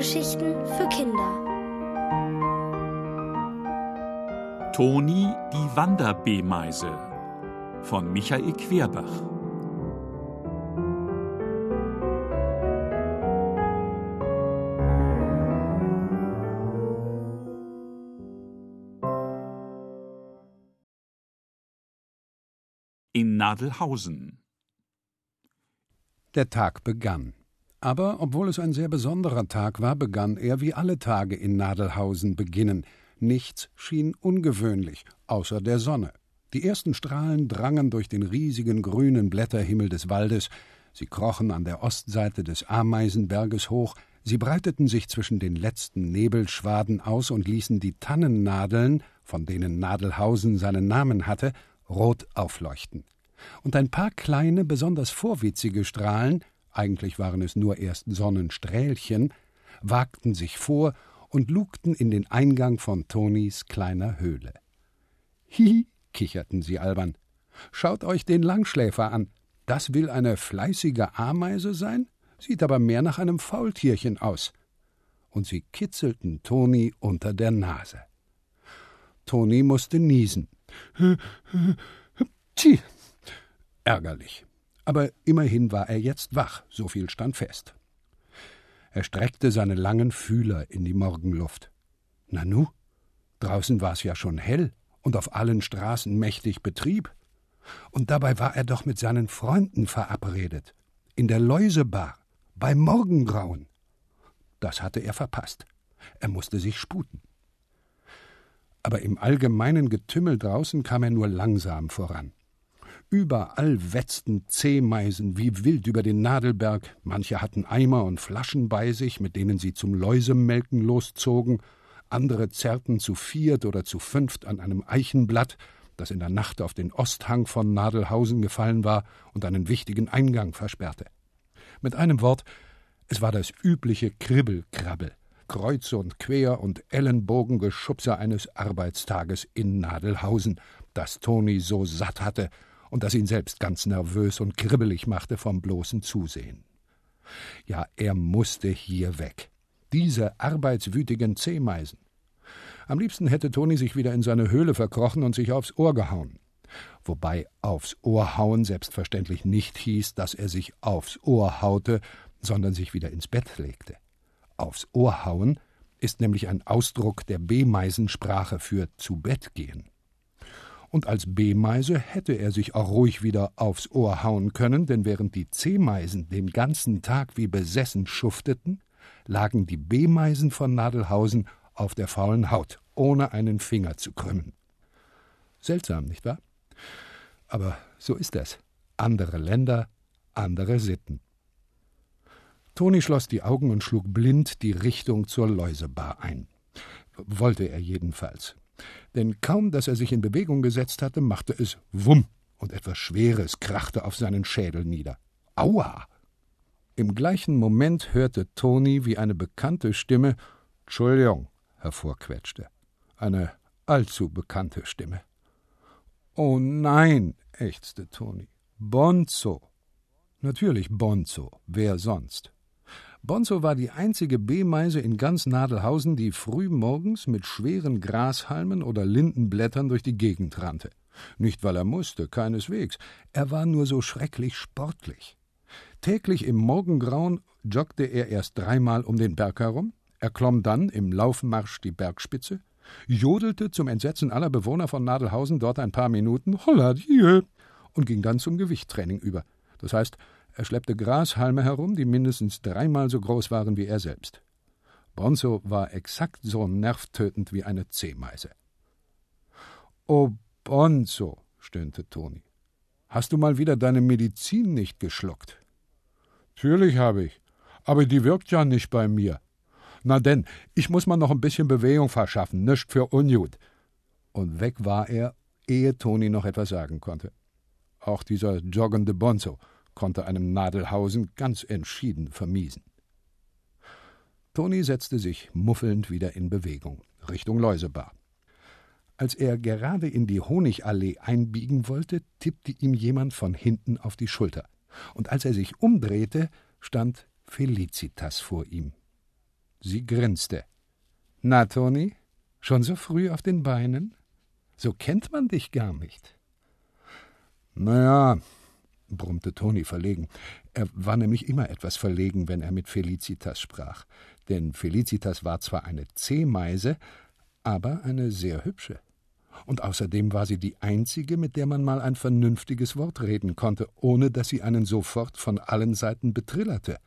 Hörgeschichten für Kinder. Toni die Wanderbeemeise von Michael Querbach. In Nadelhausen. Der Tag begann. Aber obwohl es ein sehr besonderer Tag war, begann er, wie alle Tage in Nadelhausen beginnen. Nichts schien ungewöhnlich, außer der Sonne. Die ersten Strahlen drangen durch den riesigen grünen Blätterhimmel des Waldes, sie krochen an der Ostseite des Ameisenberges hoch, sie breiteten sich zwischen den letzten Nebelschwaden aus und ließen die Tannennadeln, von denen Nadelhausen seinen Namen hatte, rot aufleuchten und ein paar kleine, besonders vorwitzige Strahlen, eigentlich waren es nur erst Sonnenstrählchen, wagten sich vor und lugten in den Eingang von Tonis kleiner Höhle. Hi, kicherten sie albern. Schaut euch den Langschläfer an. Das will eine fleißige Ameise sein? Sieht aber mehr nach einem Faultierchen aus. Und sie kitzelten Toni unter der Nase. Toni musste niesen. Tchi, Ärgerlich. Aber immerhin war er jetzt wach, so viel stand fest. Er streckte seine langen Fühler in die Morgenluft. Nanu, draußen war es ja schon hell und auf allen Straßen mächtig Betrieb. Und dabei war er doch mit seinen Freunden verabredet. In der Läusebar, bei Morgengrauen. Das hatte er verpasst. Er musste sich sputen. Aber im allgemeinen Getümmel draußen kam er nur langsam voran. Überall wetzten Zehmeisen wie wild über den Nadelberg, manche hatten Eimer und Flaschen bei sich, mit denen sie zum Läusemelken loszogen, andere zerrten zu viert oder zu fünft an einem Eichenblatt, das in der Nacht auf den Osthang von Nadelhausen gefallen war und einen wichtigen Eingang versperrte. Mit einem Wort, es war das übliche Kribbelkrabbel, Kreuz und Quer und Ellenbogengeschubse eines Arbeitstages in Nadelhausen, das Toni so satt hatte, und das ihn selbst ganz nervös und kribbelig machte vom bloßen Zusehen. Ja, er musste hier weg. Diese arbeitswütigen Zehmeisen. Am liebsten hätte Toni sich wieder in seine Höhle verkrochen und sich aufs Ohr gehauen. Wobei aufs Ohr hauen selbstverständlich nicht hieß, dass er sich aufs Ohr haute, sondern sich wieder ins Bett legte. Aufs Ohr hauen ist nämlich ein Ausdruck der B-Meisensprache für zu Bett gehen und als B-Meise hätte er sich auch ruhig wieder aufs Ohr hauen können, denn während die C-Meisen den ganzen Tag wie besessen schufteten, lagen die B-Meisen von Nadelhausen auf der faulen Haut, ohne einen Finger zu krümmen. Seltsam, nicht wahr? Aber so ist es. Andere Länder, andere Sitten. Toni schloss die Augen und schlug blind die Richtung zur Läusebar ein. Wollte er jedenfalls denn kaum dass er sich in Bewegung gesetzt hatte, machte es Wumm und etwas Schweres krachte auf seinen Schädel nieder. Aua! Im gleichen Moment hörte Toni, wie eine bekannte Stimme Entschuldigung hervorquetschte. Eine allzu bekannte Stimme. Oh nein, ächzte Toni. Bonzo. Natürlich Bonzo. Wer sonst? Bonzo war die einzige B-Meise in ganz Nadelhausen, die früh morgens mit schweren Grashalmen oder Lindenblättern durch die Gegend rannte. Nicht, weil er musste, keineswegs. Er war nur so schrecklich sportlich. Täglich im Morgengrauen joggte er erst dreimal um den Berg herum, er klomm dann im Laufmarsch die Bergspitze, jodelte zum Entsetzen aller Bewohner von Nadelhausen dort ein paar Minuten, holla die, und ging dann zum Gewichttraining über. Das heißt, er schleppte Grashalme herum, die mindestens dreimal so groß waren wie er selbst. Bonzo war exakt so nervtötend wie eine Zehmeise. Oh, Bonzo, stöhnte Toni. Hast du mal wieder deine Medizin nicht geschluckt? Natürlich habe ich, aber die wirkt ja nicht bei mir. Na denn, ich muss mal noch ein bisschen Bewegung verschaffen, nischt für Unjut. Und weg war er, ehe Toni noch etwas sagen konnte. Auch dieser joggende Bonzo konnte einem Nadelhausen ganz entschieden vermiesen. Toni setzte sich muffelnd wieder in Bewegung, Richtung Läusebar. Als er gerade in die Honigallee einbiegen wollte, tippte ihm jemand von hinten auf die Schulter, und als er sich umdrehte, stand Felicitas vor ihm. Sie grinste. Na, Toni, schon so früh auf den Beinen? So kennt man dich gar nicht. Na ja, brummte Toni verlegen. Er war nämlich immer etwas verlegen, wenn er mit Felicitas sprach. Denn Felicitas war zwar eine Zehmeise, aber eine sehr hübsche. Und außerdem war sie die einzige, mit der man mal ein vernünftiges Wort reden konnte, ohne dass sie einen sofort von allen Seiten betrillerte.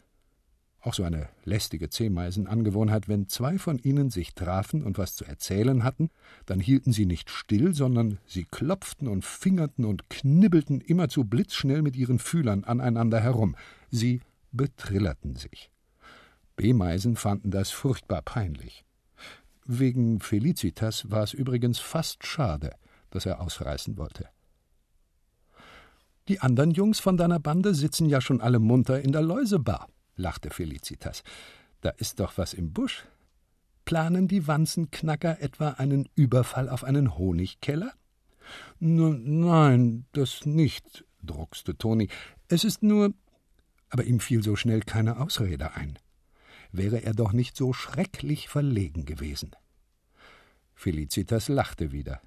Auch so eine lästige Zehmeisenangewohnheit, wenn zwei von ihnen sich trafen und was zu erzählen hatten, dann hielten sie nicht still, sondern sie klopften und fingerten und knibbelten immerzu blitzschnell mit ihren Fühlern aneinander herum. Sie betrillerten sich. B-Meisen fanden das furchtbar peinlich. Wegen Felicitas war es übrigens fast schade, dass er ausreißen wollte. Die anderen Jungs von deiner Bande sitzen ja schon alle munter in der Läusebar, lachte Felicitas. Da ist doch was im Busch. Planen die Wanzenknacker etwa einen Überfall auf einen Honigkeller? N nein, das nicht, druckste Toni. Es ist nur. Aber ihm fiel so schnell keine Ausrede ein wäre er doch nicht so schrecklich verlegen gewesen. Felicitas lachte wieder.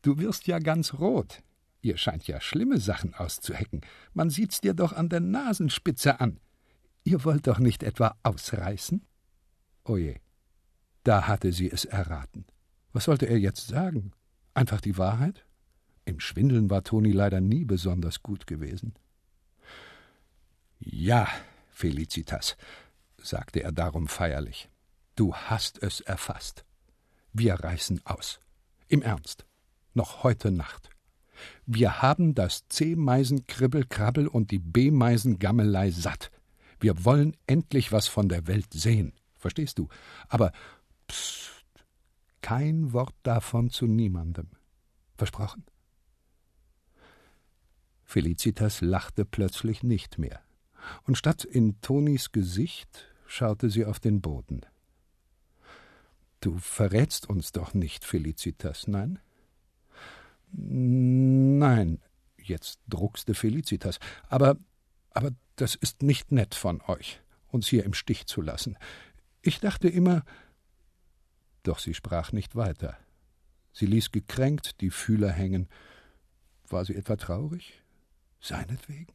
Du wirst ja ganz rot. Ihr scheint ja schlimme Sachen auszuhecken. Man sieht's dir doch an der Nasenspitze an. Ihr wollt doch nicht etwa ausreißen? Oje, da hatte sie es erraten. Was sollte er jetzt sagen? Einfach die Wahrheit? Im Schwindeln war Toni leider nie besonders gut gewesen. Ja, Felicitas, sagte er darum feierlich. Du hast es erfasst. Wir reißen aus. Im Ernst. Noch heute Nacht. Wir haben das C-Meisen-Kribbel-Krabbel und die B-Meisen-Gammelei satt. Wir wollen endlich was von der Welt sehen. Verstehst du? Aber psst, kein Wort davon zu niemandem. Versprochen? Felicitas lachte plötzlich nicht mehr und statt in Tonis Gesicht schaute sie auf den Boden. Du verrätst uns doch nicht, Felicitas, nein? Nein, jetzt druckste Felicitas, aber, aber das ist nicht nett von euch, uns hier im Stich zu lassen. Ich dachte immer. Doch sie sprach nicht weiter. Sie ließ gekränkt die Fühler hängen. War sie etwa traurig? Seinetwegen?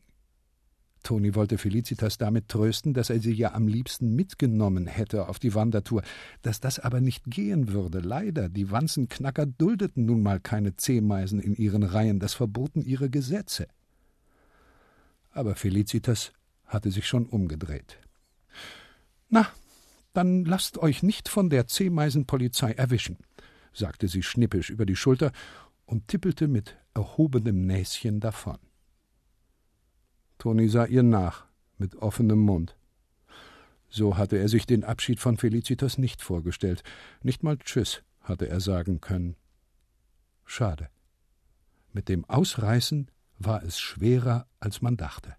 Toni wollte Felicitas damit trösten, dass er sie ja am liebsten mitgenommen hätte auf die Wandertour, dass das aber nicht gehen würde. Leider, die Wanzenknacker duldeten nun mal keine Zehmeisen in ihren Reihen, das verboten ihre Gesetze. Aber Felicitas hatte sich schon umgedreht. Na, dann lasst euch nicht von der Zehmeisenpolizei erwischen, sagte sie schnippisch über die Schulter und tippelte mit erhobenem Näschen davon. Toni sah ihr nach, mit offenem Mund. So hatte er sich den Abschied von Felicitas nicht vorgestellt. Nicht mal Tschüss hatte er sagen können. Schade. Mit dem Ausreißen war es schwerer, als man dachte.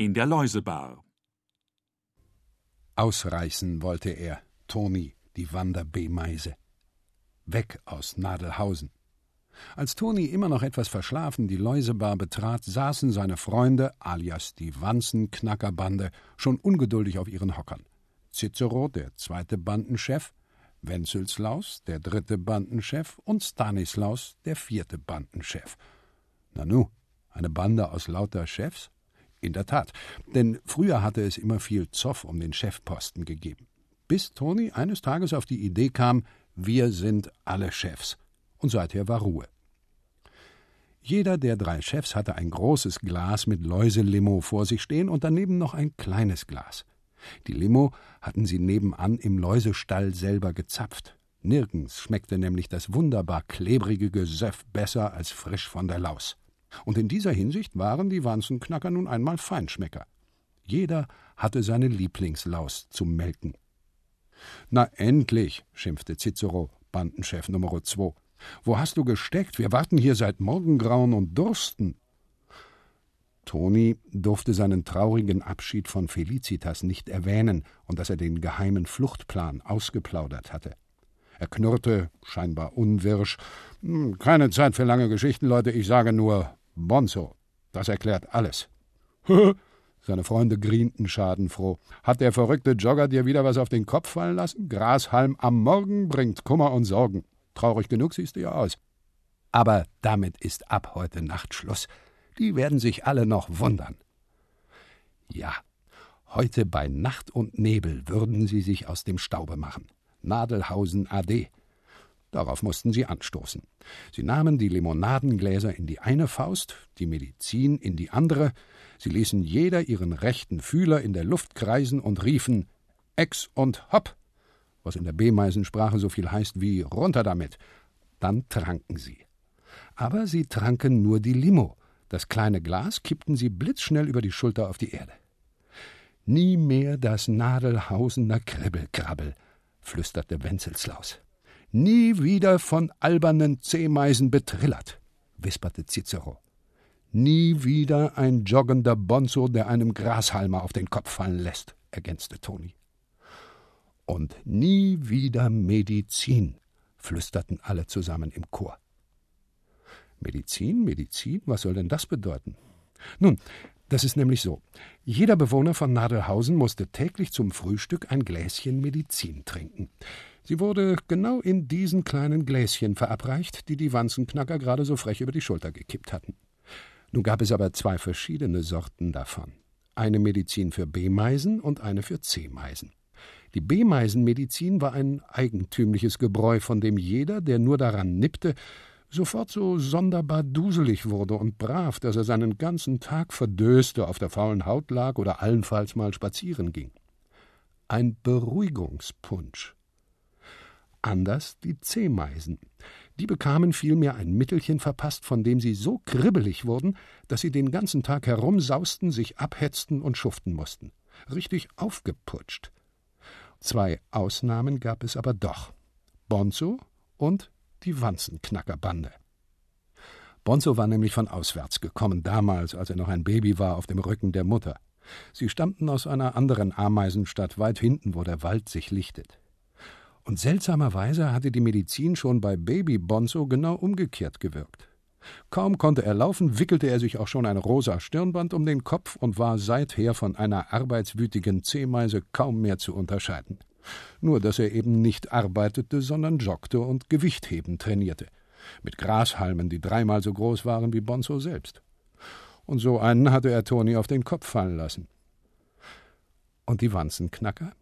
in der Läusebar. Ausreißen wollte er, Toni, die Wander-B-Meise. Weg aus Nadelhausen. Als Toni immer noch etwas verschlafen die Läusebar betrat, saßen seine Freunde, alias die Wanzenknackerbande, schon ungeduldig auf ihren Hockern. Cicero, der zweite Bandenchef, Wenzelslaus, der dritte Bandenchef und Stanislaus, der vierte Bandenchef. Nanu, eine Bande aus lauter Chefs? In der Tat, denn früher hatte es immer viel Zoff um den Chefposten gegeben. Bis Toni eines Tages auf die Idee kam, wir sind alle Chefs. Und seither war Ruhe. Jeder der drei Chefs hatte ein großes Glas mit Läuselimo vor sich stehen und daneben noch ein kleines Glas. Die Limo hatten sie nebenan im Läusestall selber gezapft. Nirgends schmeckte nämlich das wunderbar klebrige Gesöff besser als frisch von der Laus. Und in dieser Hinsicht waren die Wanzenknacker nun einmal Feinschmecker. Jeder hatte seine Lieblingslaus zum Melken. Na endlich, schimpfte Cicero, Bandenchef Nummer zwei. Wo hast du gesteckt? Wir warten hier seit Morgengrauen und dursten. Toni durfte seinen traurigen Abschied von Felicitas nicht erwähnen und dass er den geheimen Fluchtplan ausgeplaudert hatte. Er knurrte, scheinbar unwirsch. Hm, keine Zeit für lange Geschichten, Leute, ich sage nur Bonzo. Das erklärt alles. Seine Freunde grienten schadenfroh. Hat der verrückte Jogger dir wieder was auf den Kopf fallen lassen? Grashalm am Morgen bringt Kummer und Sorgen. Traurig genug siehst du ja aus. Aber damit ist ab heute Nacht Schluss. Die werden sich alle noch wundern. Ja, heute bei Nacht und Nebel würden sie sich aus dem Staube machen. Nadelhausen AD. Darauf mussten sie anstoßen. Sie nahmen die Limonadengläser in die eine Faust, die Medizin in die andere, sie ließen jeder ihren rechten Fühler in der Luft kreisen und riefen Ex und Hopp, was in der B-Meisensprache so viel heißt wie runter damit. Dann tranken sie. Aber sie tranken nur die Limo. Das kleine Glas kippten sie blitzschnell über die Schulter auf die Erde. Nie mehr das Nadelhausener Kribbelkrabbel, flüsterte Wenzelslaus. Nie wieder von albernen Zehmeisen betrillert, wisperte Cicero. Nie wieder ein joggender Bonzo, der einem Grashalmer auf den Kopf fallen lässt, ergänzte Toni. Und nie wieder Medizin, flüsterten alle zusammen im Chor. Medizin, Medizin, was soll denn das bedeuten? Nun, das ist nämlich so. Jeder Bewohner von Nadelhausen musste täglich zum Frühstück ein Gläschen Medizin trinken. Sie wurde genau in diesen kleinen Gläschen verabreicht, die die Wanzenknacker gerade so frech über die Schulter gekippt hatten. Nun gab es aber zwei verschiedene Sorten davon. Eine Medizin für B-Meisen und eine für C-Meisen. Die B-Meisenmedizin war ein eigentümliches Gebräu, von dem jeder, der nur daran nippte, sofort so sonderbar duselig wurde und brav, dass er seinen ganzen Tag verdöste, auf der faulen Haut lag oder allenfalls mal spazieren ging. Ein Beruhigungspunsch. Anders die Zehmeisen. Die bekamen vielmehr ein Mittelchen verpasst, von dem sie so kribbelig wurden, dass sie den ganzen Tag herumsausten, sich abhetzten und schuften mussten. Richtig aufgeputscht. Zwei Ausnahmen gab es aber doch. Bonzo und die Wanzenknackerbande. Bonzo war nämlich von auswärts gekommen, damals, als er noch ein Baby war, auf dem Rücken der Mutter. Sie stammten aus einer anderen Ameisenstadt weit hinten, wo der Wald sich lichtet. Und seltsamerweise hatte die Medizin schon bei Baby Bonzo genau umgekehrt gewirkt. Kaum konnte er laufen, wickelte er sich auch schon ein rosa Stirnband um den Kopf und war seither von einer arbeitswütigen Zehmeise kaum mehr zu unterscheiden. Nur dass er eben nicht arbeitete, sondern joggte und Gewichtheben trainierte. Mit Grashalmen, die dreimal so groß waren wie Bonzo selbst. Und so einen hatte er Toni auf den Kopf fallen lassen. Und die Wanzenknacker?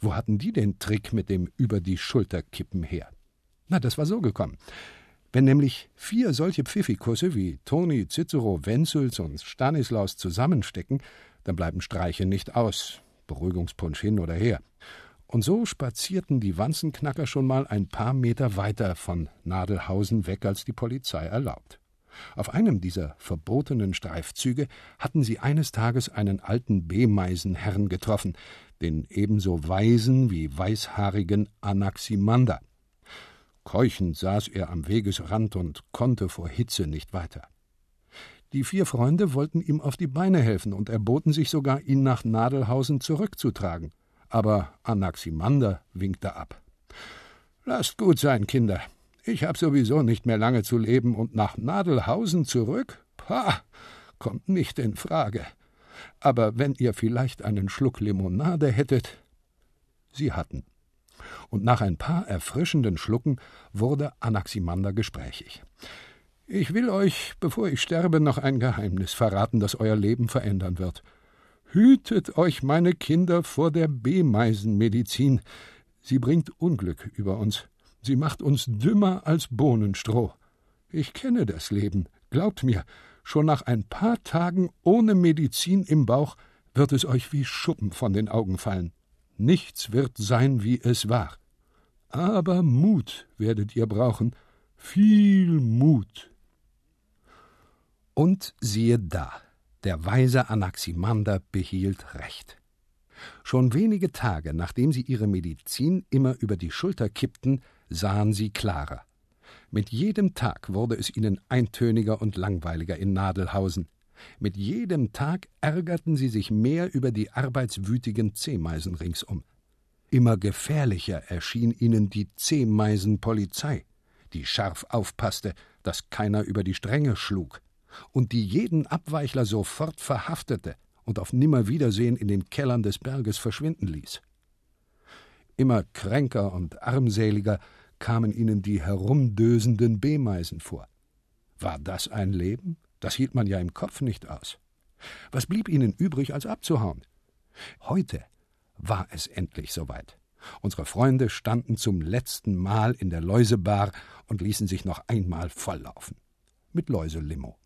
Wo hatten die den Trick mit dem über die Schulter kippen her? Na, das war so gekommen. Wenn nämlich vier solche Pfiffikusse wie Toni, Cicero, Wenzels und Stanislaus zusammenstecken, dann bleiben Streiche nicht aus. Beruhigungspunsch hin oder her. Und so spazierten die Wanzenknacker schon mal ein paar Meter weiter von Nadelhausen weg, als die Polizei erlaubt. Auf einem dieser verbotenen Streifzüge hatten sie eines Tages einen alten B-Meisenherrn getroffen, den ebenso weisen wie weißhaarigen Anaximander. Keuchend saß er am Wegesrand und konnte vor Hitze nicht weiter. Die vier Freunde wollten ihm auf die Beine helfen und erboten sich sogar, ihn nach Nadelhausen zurückzutragen aber Anaximander winkte ab. Lasst gut sein, Kinder. Ich hab sowieso nicht mehr lange zu leben und nach Nadelhausen zurück? Pah, kommt nicht in Frage. Aber wenn ihr vielleicht einen Schluck Limonade hättet. Sie hatten. Und nach ein paar erfrischenden Schlucken wurde Anaximander gesprächig. Ich will euch, bevor ich sterbe, noch ein Geheimnis verraten, das euer Leben verändern wird. Hütet euch, meine Kinder, vor der B-Meisenmedizin. Sie bringt Unglück über uns. Sie macht uns dümmer als Bohnenstroh. Ich kenne das Leben. Glaubt mir, schon nach ein paar Tagen ohne Medizin im Bauch wird es euch wie Schuppen von den Augen fallen. Nichts wird sein, wie es war. Aber Mut werdet ihr brauchen, viel Mut. Und siehe da, der weise Anaximander behielt recht. Schon wenige Tage, nachdem sie ihre Medizin immer über die Schulter kippten, sahen sie klarer. Mit jedem Tag wurde es ihnen eintöniger und langweiliger in Nadelhausen. Mit jedem Tag ärgerten sie sich mehr über die arbeitswütigen Zehmeisen ringsum. Immer gefährlicher erschien ihnen die Zehmeisenpolizei, die scharf aufpasste, dass keiner über die Stränge schlug, und die jeden Abweichler sofort verhaftete und auf Nimmerwiedersehen in den Kellern des Berges verschwinden ließ. Immer kränker und armseliger kamen ihnen die herumdösenden B-Meisen vor. War das ein Leben? Das hielt man ja im Kopf nicht aus. Was blieb ihnen übrig, als abzuhauen? Heute war es endlich soweit. Unsere Freunde standen zum letzten Mal in der Läusebar und ließen sich noch einmal volllaufen. Mit Läuselimo.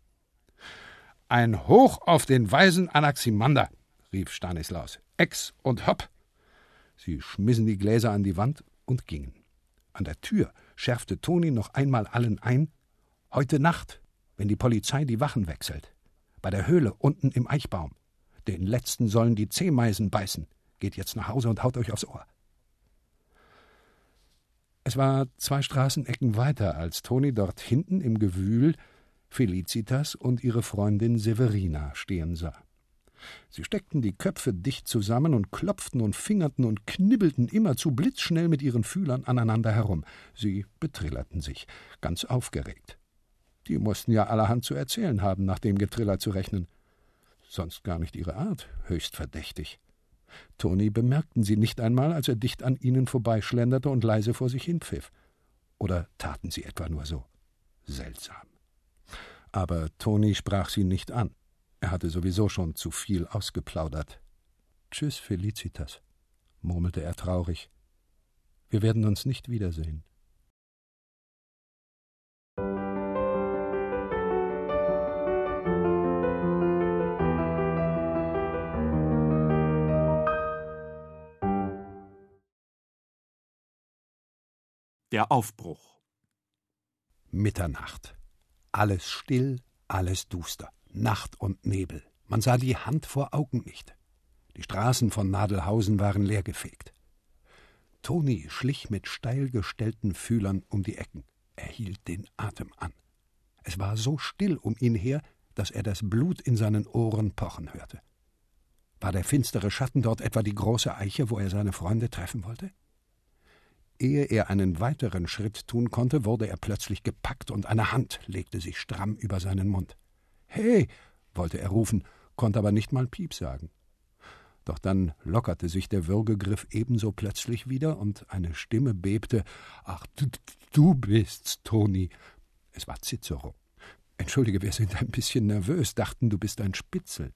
Ein Hoch auf den weisen Anaximander, rief Stanislaus. Ex und hopp! Sie schmissen die Gläser an die Wand und gingen. An der Tür schärfte Toni noch einmal allen ein: Heute Nacht, wenn die Polizei die Wachen wechselt. Bei der Höhle unten im Eichbaum. Den letzten sollen die Zehmeisen beißen. Geht jetzt nach Hause und haut euch aufs Ohr. Es war zwei Straßenecken weiter, als Toni dort hinten im Gewühl Felicitas und ihre Freundin Severina stehen sah. Sie steckten die Köpfe dicht zusammen und klopften und fingerten und knibbelten immerzu blitzschnell mit ihren Fühlern aneinander herum. Sie betrillerten sich, ganz aufgeregt. Die mussten ja allerhand zu erzählen haben, nach dem Getriller zu rechnen. Sonst gar nicht ihre Art, höchst verdächtig. Toni bemerkten sie nicht einmal, als er dicht an ihnen vorbeischlenderte und leise vor sich hinpfiff. Oder taten sie etwa nur so? Seltsam. Aber Toni sprach sie nicht an. Er hatte sowieso schon zu viel ausgeplaudert. Tschüss, Felicitas, murmelte er traurig. Wir werden uns nicht wiedersehen. Der Aufbruch. Mitternacht. Alles still, alles duster. Nacht und Nebel. Man sah die Hand vor Augen nicht. Die Straßen von Nadelhausen waren leergefegt. Toni schlich mit steil gestellten Fühlern um die Ecken. Er hielt den Atem an. Es war so still um ihn her, dass er das Blut in seinen Ohren pochen hörte. War der finstere Schatten dort etwa die große Eiche, wo er seine Freunde treffen wollte? Ehe er einen weiteren Schritt tun konnte, wurde er plötzlich gepackt und eine Hand legte sich stramm über seinen Mund. Hey, wollte er rufen, konnte aber nicht mal Piep sagen. Doch dann lockerte sich der Würgegriff ebenso plötzlich wieder und eine Stimme bebte: Ach, du, du bist's, Toni. Es war Cicero. Entschuldige, wir sind ein bisschen nervös, dachten, du bist ein Spitzel.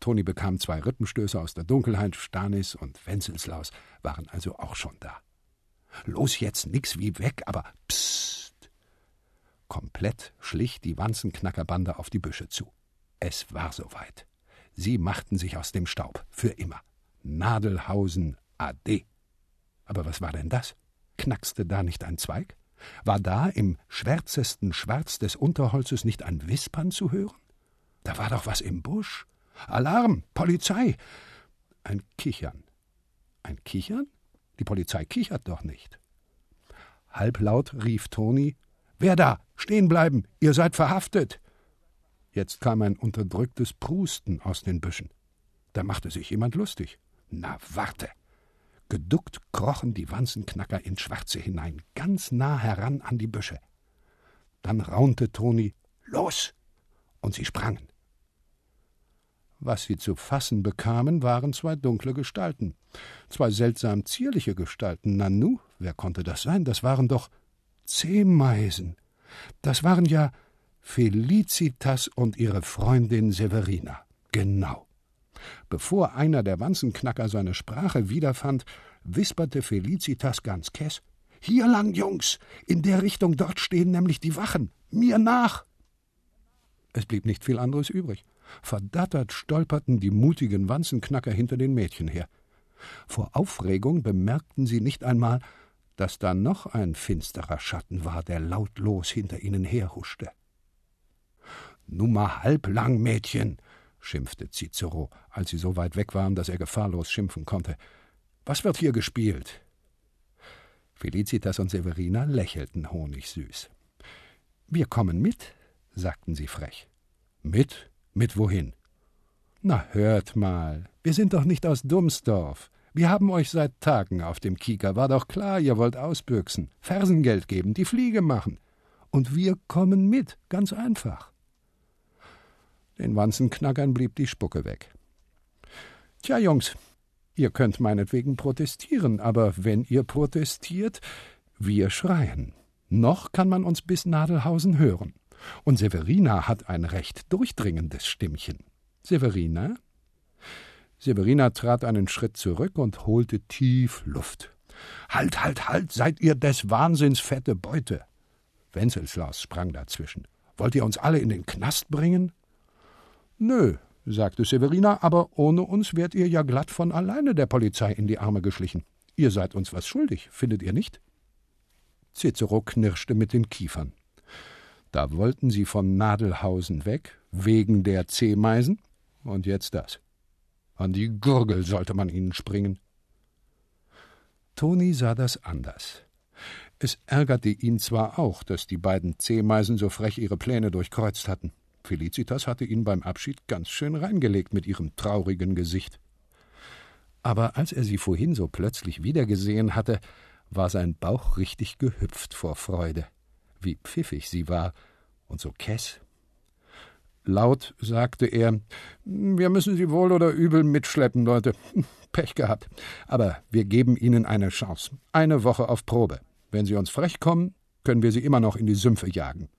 Toni bekam zwei Rippenstöße aus der Dunkelheit, Stanis und Wenzelslaus waren also auch schon da. Los jetzt, nix wie weg, aber psst. Komplett schlich die Wanzenknackerbande auf die Büsche zu. Es war soweit. Sie machten sich aus dem Staub. Für immer. Nadelhausen AD. Aber was war denn das? Knackste da nicht ein Zweig? War da im schwärzesten Schwarz des Unterholzes nicht ein Wispern zu hören? Da war doch was im Busch. Alarm! Polizei! Ein Kichern. Ein Kichern? Die Polizei kichert doch nicht. Halblaut rief Toni Wer da? Stehen bleiben! Ihr seid verhaftet! Jetzt kam ein unterdrücktes Prusten aus den Büschen. Da machte sich jemand lustig. Na, warte! Geduckt krochen die Wanzenknacker ins Schwarze hinein, ganz nah heran an die Büsche. Dann raunte Toni Los! Und sie sprangen. Was sie zu fassen bekamen, waren zwei dunkle Gestalten. Zwei seltsam zierliche Gestalten. Nanu, wer konnte das sein? Das waren doch Zehmeisen. Das waren ja Felicitas und ihre Freundin Severina. Genau. Bevor einer der Wanzenknacker seine Sprache wiederfand, wisperte Felicitas ganz kess: Hier lang, Jungs! In der Richtung dort stehen nämlich die Wachen! Mir nach! Es blieb nicht viel anderes übrig. Verdattert stolperten die mutigen Wanzenknacker hinter den Mädchen her. Vor Aufregung bemerkten sie nicht einmal, dass da noch ein finsterer Schatten war, der lautlos hinter ihnen herhuschte. Nummer halblang, Mädchen, schimpfte Cicero, als sie so weit weg waren, dass er gefahrlos schimpfen konnte. Was wird hier gespielt? Felicitas und Severina lächelten honigsüß. Wir kommen mit, sagten sie frech. Mit? Mit wohin? Na, hört mal, wir sind doch nicht aus Dumsdorf. Wir haben euch seit Tagen auf dem Kieker. War doch klar, ihr wollt ausbüchsen, Fersengeld geben, die Fliege machen. Und wir kommen mit, ganz einfach. Den Wanzenknackern blieb die Spucke weg. Tja, Jungs, ihr könnt meinetwegen protestieren, aber wenn ihr protestiert, wir schreien. Noch kann man uns bis Nadelhausen hören. Und Severina hat ein recht durchdringendes Stimmchen. Severina? Severina trat einen Schritt zurück und holte tief Luft. Halt, halt, halt, seid ihr des Wahnsinns fette Beute. Wenzelslaus sprang dazwischen. Wollt ihr uns alle in den Knast bringen? Nö, sagte Severina, aber ohne uns wärt ihr ja glatt von alleine der Polizei in die Arme geschlichen. Ihr seid uns was schuldig, findet ihr nicht? Cicero knirschte mit den Kiefern. Da wollten sie von Nadelhausen weg, wegen der Zehmeisen, und jetzt das. An die Gurgel sollte man ihnen springen. Toni sah das anders. Es ärgerte ihn zwar auch, dass die beiden Zehmeisen so frech ihre Pläne durchkreuzt hatten. Felicitas hatte ihn beim Abschied ganz schön reingelegt mit ihrem traurigen Gesicht. Aber als er sie vorhin so plötzlich wiedergesehen hatte, war sein Bauch richtig gehüpft vor Freude. Wie pfiffig sie war und so kess. Laut sagte er: Wir müssen Sie wohl oder übel mitschleppen, Leute. Pech gehabt. Aber wir geben Ihnen eine Chance. Eine Woche auf Probe. Wenn Sie uns frech kommen, können wir Sie immer noch in die Sümpfe jagen.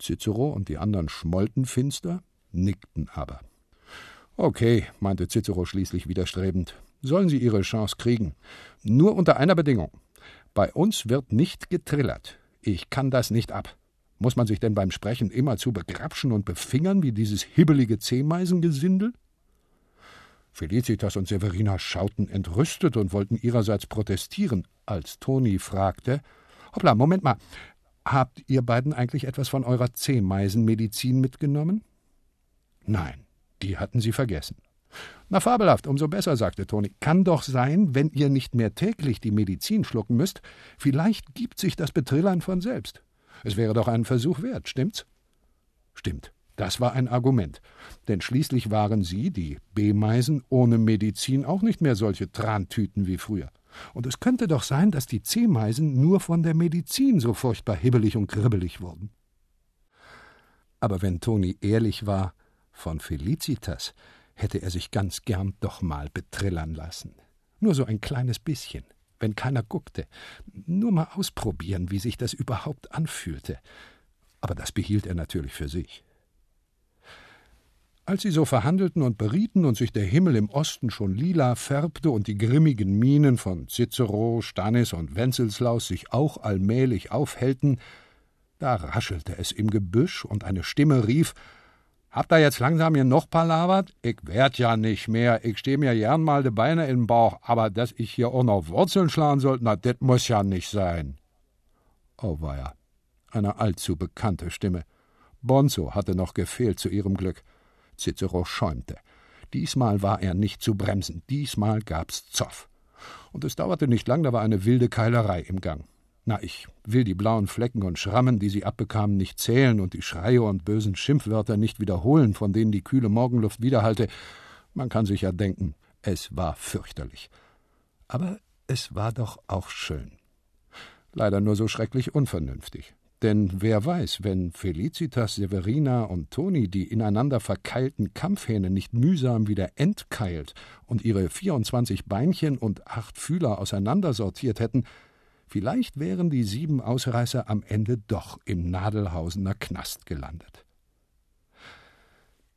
Cicero und die anderen schmollten finster, nickten aber. Okay, meinte Cicero schließlich widerstrebend, sollen Sie Ihre Chance kriegen. Nur unter einer Bedingung. Bei uns wird nicht getrillert. Ich kann das nicht ab. Muss man sich denn beim Sprechen immerzu begrapschen und befingern wie dieses hibbelige Zehmeisengesindel? Felicitas und Severina schauten entrüstet und wollten ihrerseits protestieren, als Toni fragte: Hoppla, Moment mal, Habt ihr beiden eigentlich etwas von eurer Zehmeisenmedizin mitgenommen? Nein, die hatten sie vergessen. Na, fabelhaft, umso besser, sagte Toni. Kann doch sein, wenn ihr nicht mehr täglich die Medizin schlucken müsst, vielleicht gibt sich das Betrillern von selbst. Es wäre doch einen Versuch wert, stimmt's? Stimmt, das war ein Argument. Denn schließlich waren sie, die B-Meisen, ohne Medizin auch nicht mehr solche Trantüten wie früher. Und es könnte doch sein, dass die Zehmeisen nur von der Medizin so furchtbar hibbelig und kribbelig wurden. Aber wenn Toni ehrlich war, von Felicitas hätte er sich ganz gern doch mal betrillern lassen. Nur so ein kleines bisschen, wenn keiner guckte. Nur mal ausprobieren, wie sich das überhaupt anfühlte. Aber das behielt er natürlich für sich. Als sie so verhandelten und berieten und sich der Himmel im Osten schon lila färbte und die grimmigen Mienen von Cicero, Stannis und Wenzelslaus sich auch allmählich aufhellten, da raschelte es im Gebüsch und eine Stimme rief: Habt ihr jetzt langsam hier noch palavert? Ich werd ja nicht mehr. Ich steh mir gern mal de Beine in den Bauch, aber dass ich hier auch noch Wurzeln schlagen sollte, na, das muss ja nicht sein. Oh weia, eine allzu bekannte Stimme. Bonzo hatte noch gefehlt zu ihrem Glück. Cicero schäumte. Diesmal war er nicht zu bremsen, diesmal gab's Zoff. Und es dauerte nicht lang, da war eine wilde Keilerei im Gang. Na, ich will die blauen Flecken und Schrammen, die sie abbekamen, nicht zählen und die Schreie und bösen Schimpfwörter nicht wiederholen, von denen die kühle Morgenluft widerhallte. Man kann sich ja denken, es war fürchterlich. Aber es war doch auch schön. Leider nur so schrecklich unvernünftig. Denn wer weiß, wenn Felicitas, Severina und Toni die ineinander verkeilten Kampfhähne nicht mühsam wieder entkeilt und ihre 24 Beinchen und acht Fühler auseinandersortiert hätten, vielleicht wären die sieben Ausreißer am Ende doch im Nadelhausener Knast gelandet.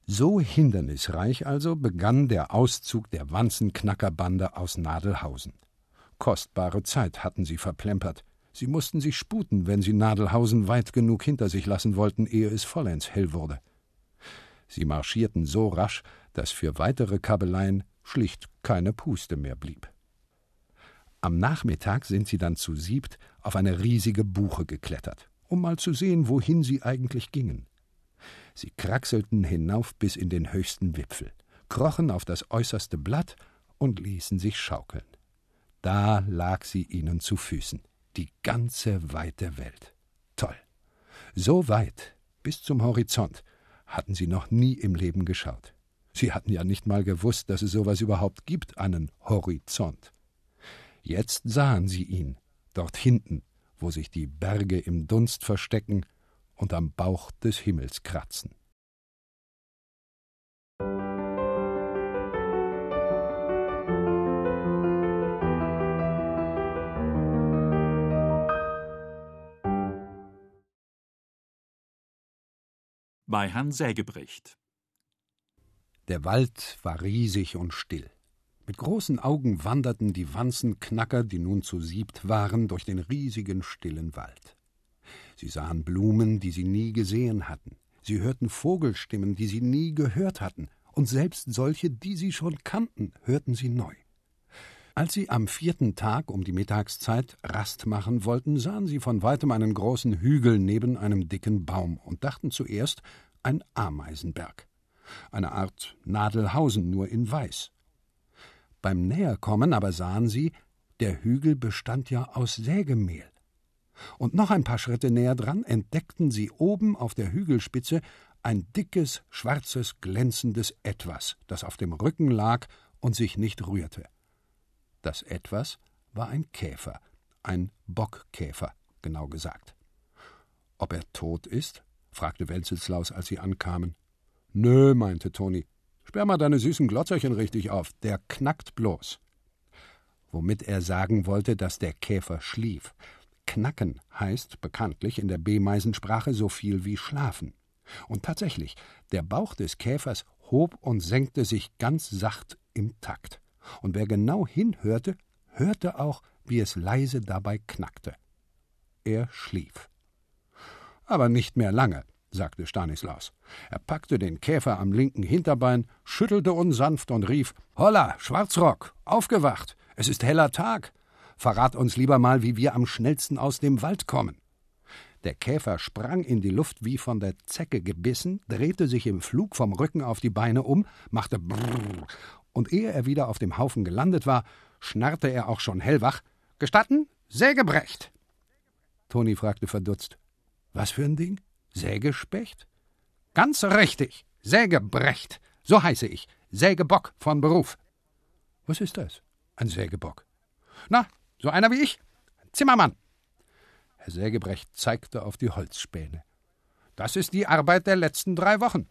So hindernisreich also begann der Auszug der Wanzenknackerbande aus Nadelhausen. Kostbare Zeit hatten sie verplempert. Sie mussten sich sputen, wenn sie Nadelhausen weit genug hinter sich lassen wollten, ehe es vollends hell wurde. Sie marschierten so rasch, dass für weitere Kabeleien schlicht keine Puste mehr blieb. Am Nachmittag sind sie dann zu siebt auf eine riesige Buche geklettert, um mal zu sehen, wohin sie eigentlich gingen. Sie kraxelten hinauf bis in den höchsten Wipfel, krochen auf das äußerste Blatt und ließen sich schaukeln. Da lag sie ihnen zu Füßen die ganze weite Welt. Toll. So weit, bis zum Horizont, hatten sie noch nie im Leben geschaut. Sie hatten ja nicht mal gewusst, dass es sowas überhaupt gibt, einen Horizont. Jetzt sahen sie ihn, dort hinten, wo sich die Berge im Dunst verstecken und am Bauch des Himmels kratzen. bei Herrn Sägebrecht. Der Wald war riesig und still. Mit großen Augen wanderten die Wanzenknacker, die nun zu siebt waren, durch den riesigen, stillen Wald. Sie sahen Blumen, die sie nie gesehen hatten. Sie hörten Vogelstimmen, die sie nie gehört hatten, und selbst solche, die sie schon kannten, hörten sie neu. Als sie am vierten Tag um die Mittagszeit Rast machen wollten, sahen sie von weitem einen großen Hügel neben einem dicken Baum und dachten zuerst ein Ameisenberg. Eine Art Nadelhausen, nur in weiß. Beim Näherkommen aber sahen sie, der Hügel bestand ja aus Sägemehl. Und noch ein paar Schritte näher dran entdeckten sie oben auf der Hügelspitze ein dickes, schwarzes, glänzendes Etwas, das auf dem Rücken lag und sich nicht rührte. Das Etwas war ein Käfer, ein Bockkäfer, genau gesagt. Ob er tot ist? fragte Wenzelslaus, als sie ankamen. Nö, meinte Toni. Sperr mal deine süßen Glotzerchen richtig auf, der knackt bloß. Womit er sagen wollte, dass der Käfer schlief. Knacken heißt bekanntlich in der B-Meisensprache so viel wie schlafen. Und tatsächlich, der Bauch des Käfers hob und senkte sich ganz sacht im Takt und wer genau hinhörte, hörte auch, wie es leise dabei knackte. Er schlief. Aber nicht mehr lange, sagte Stanislaus. Er packte den Käfer am linken Hinterbein, schüttelte uns sanft und rief: Holla, Schwarzrock, aufgewacht! Es ist heller Tag! Verrat uns lieber mal, wie wir am schnellsten aus dem Wald kommen. Der Käfer sprang in die Luft wie von der Zecke gebissen, drehte sich im Flug vom Rücken auf die Beine um, machte brrr und ehe er wieder auf dem Haufen gelandet war, schnarrte er auch schon hellwach: Gestatten? Sägebrecht! Toni fragte verdutzt: Was für ein Ding? Sägespecht? Ganz richtig, Sägebrecht. So heiße ich. Sägebock von Beruf. Was ist das? Ein Sägebock? Na, so einer wie ich. Zimmermann. Herr Sägebrecht zeigte auf die Holzspäne. Das ist die Arbeit der letzten drei Wochen.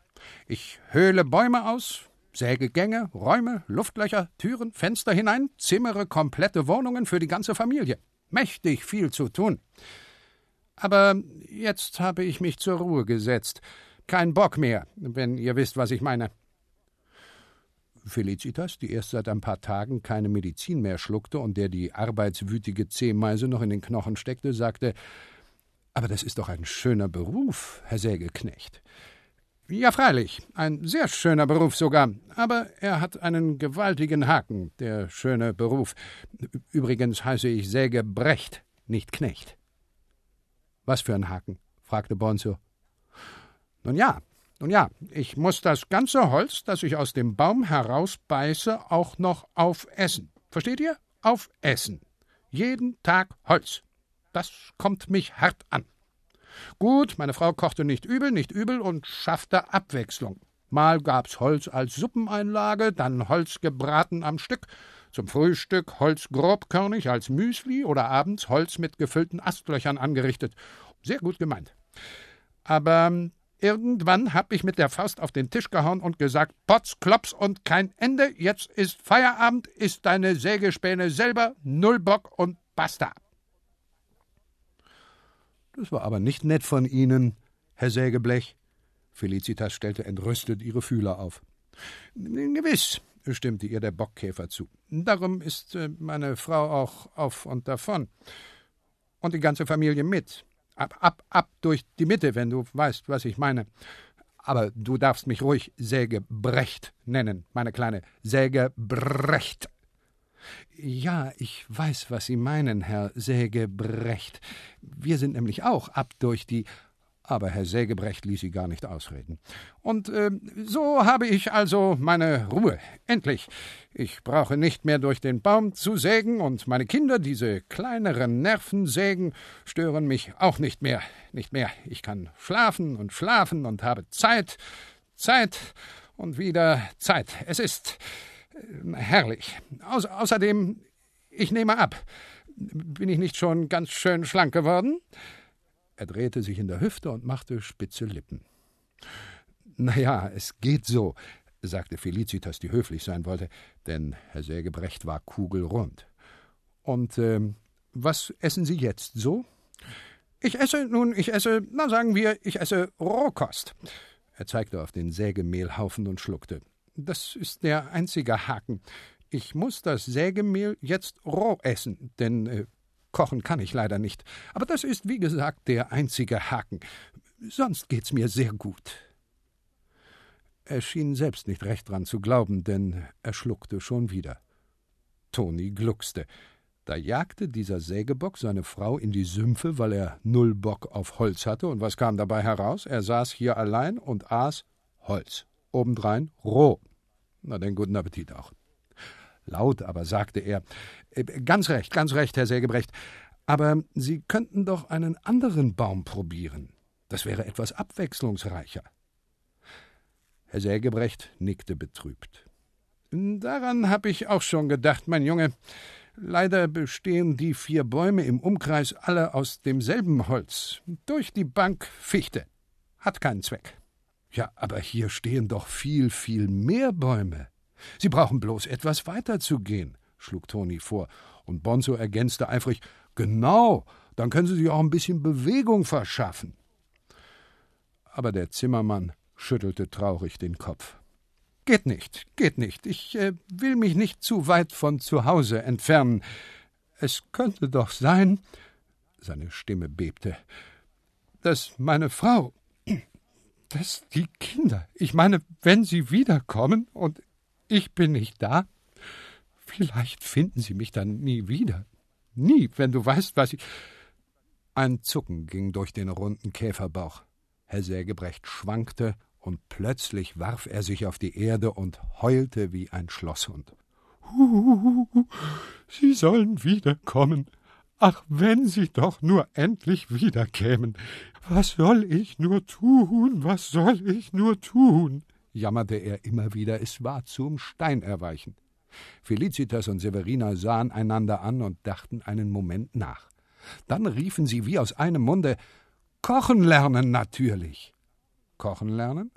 Ich höhle Bäume aus, säge Gänge, Räume, Luftlöcher, Türen, Fenster hinein, zimmere komplette Wohnungen für die ganze Familie. Mächtig viel zu tun. Aber jetzt habe ich mich zur Ruhe gesetzt. Kein Bock mehr, wenn ihr wisst, was ich meine. Felicitas, die erst seit ein paar Tagen keine Medizin mehr schluckte und der die arbeitswütige Zehmeise noch in den Knochen steckte, sagte Aber das ist doch ein schöner Beruf, Herr Sägeknecht. Ja, freilich, ein sehr schöner Beruf sogar, aber er hat einen gewaltigen Haken, der schöne Beruf. Übrigens heiße ich Säge Brecht, nicht Knecht. Was für ein Haken? fragte Bonzo. Nun ja, nun ja, ich muss das ganze Holz, das ich aus dem Baum herausbeiße, auch noch aufessen. Versteht ihr? Aufessen. Jeden Tag Holz. Das kommt mich hart an. Gut, meine Frau kochte nicht übel, nicht übel und schaffte Abwechslung. Mal gab's Holz als Suppeneinlage, dann Holz gebraten am Stück, zum Frühstück Holz grobkörnig als Müsli oder abends Holz mit gefüllten Astlöchern angerichtet. Sehr gut gemeint. Aber ähm, irgendwann hab ich mit der Faust auf den Tisch gehauen und gesagt: Potz, Klops und kein Ende, jetzt ist Feierabend, ist deine Sägespäne selber, null Bock und basta. Das war aber nicht nett von Ihnen, Herr Sägeblech. Felicitas stellte entrüstet ihre Fühler auf. Gewiss, stimmte ihr der Bockkäfer zu. Darum ist äh, meine Frau auch auf und davon. Und die ganze Familie mit. Ab, ab, ab durch die Mitte, wenn du weißt, was ich meine. Aber du darfst mich ruhig Sägebrecht nennen, meine kleine Sägebrecht. Ja, ich weiß, was Sie meinen, Herr Sägebrecht. Wir sind nämlich auch ab durch die. Aber Herr Sägebrecht ließ sie gar nicht ausreden. Und äh, so habe ich also meine Ruhe. Endlich. Ich brauche nicht mehr durch den Baum zu sägen, und meine Kinder, diese kleineren Nervensägen, stören mich auch nicht mehr. Nicht mehr. Ich kann schlafen und schlafen und habe Zeit. Zeit und wieder Zeit. Es ist äh, herrlich. Au außerdem, ich nehme ab. Bin ich nicht schon ganz schön schlank geworden? Er drehte sich in der Hüfte und machte spitze Lippen. Na ja, es geht so, sagte Felicitas, die höflich sein wollte, denn Herr Sägebrecht war kugelrund. Und ähm, was essen Sie jetzt so? Ich esse, nun, ich esse, na sagen wir, ich esse Rohkost. Er zeigte auf den Sägemehlhaufen und schluckte. Das ist der einzige Haken. Ich muss das Sägemehl jetzt roh essen, denn äh, kochen kann ich leider nicht. Aber das ist, wie gesagt, der einzige Haken. Sonst geht's mir sehr gut. Er schien selbst nicht recht dran zu glauben, denn er schluckte schon wieder. Toni gluckste. Da jagte dieser Sägebock seine Frau in die Sümpfe, weil er null Bock auf Holz hatte, und was kam dabei heraus? Er saß hier allein und aß Holz. Obendrein roh. Na denn guten Appetit auch. Laut aber sagte er äh, Ganz recht, ganz recht, Herr Sägebrecht. Aber Sie könnten doch einen anderen Baum probieren. Das wäre etwas abwechslungsreicher. Herr Sägebrecht nickte betrübt. Daran habe ich auch schon gedacht, mein Junge. Leider bestehen die vier Bäume im Umkreis alle aus demselben Holz. Durch die Bank Fichte. Hat keinen Zweck. Ja, aber hier stehen doch viel, viel mehr Bäume. Sie brauchen bloß etwas weiter zu gehen, schlug Toni vor, und Bonzo ergänzte eifrig Genau, dann können Sie sich auch ein bisschen Bewegung verschaffen. Aber der Zimmermann schüttelte traurig den Kopf. Geht nicht, geht nicht. Ich äh, will mich nicht zu weit von zu Hause entfernen. Es könnte doch sein, seine Stimme bebte, dass meine Frau, dass die Kinder, ich meine, wenn sie wiederkommen und ich bin nicht da, vielleicht finden sie mich dann nie wieder. Nie, wenn du weißt, was ich. Ein Zucken ging durch den runden Käferbauch. Herr Sägebrecht schwankte und plötzlich warf er sich auf die Erde und heulte wie ein Schlosshund. Huhuhu, Sie sollen wiederkommen. Ach, wenn Sie doch nur endlich wiederkämen. Was soll ich nur tun? Was soll ich nur tun? Jammerte er immer wieder. Es war zum Steinerweichen. Felicitas und Severina sahen einander an und dachten einen Moment nach. Dann riefen sie wie aus einem Munde Kochen lernen natürlich. Kochen lernen?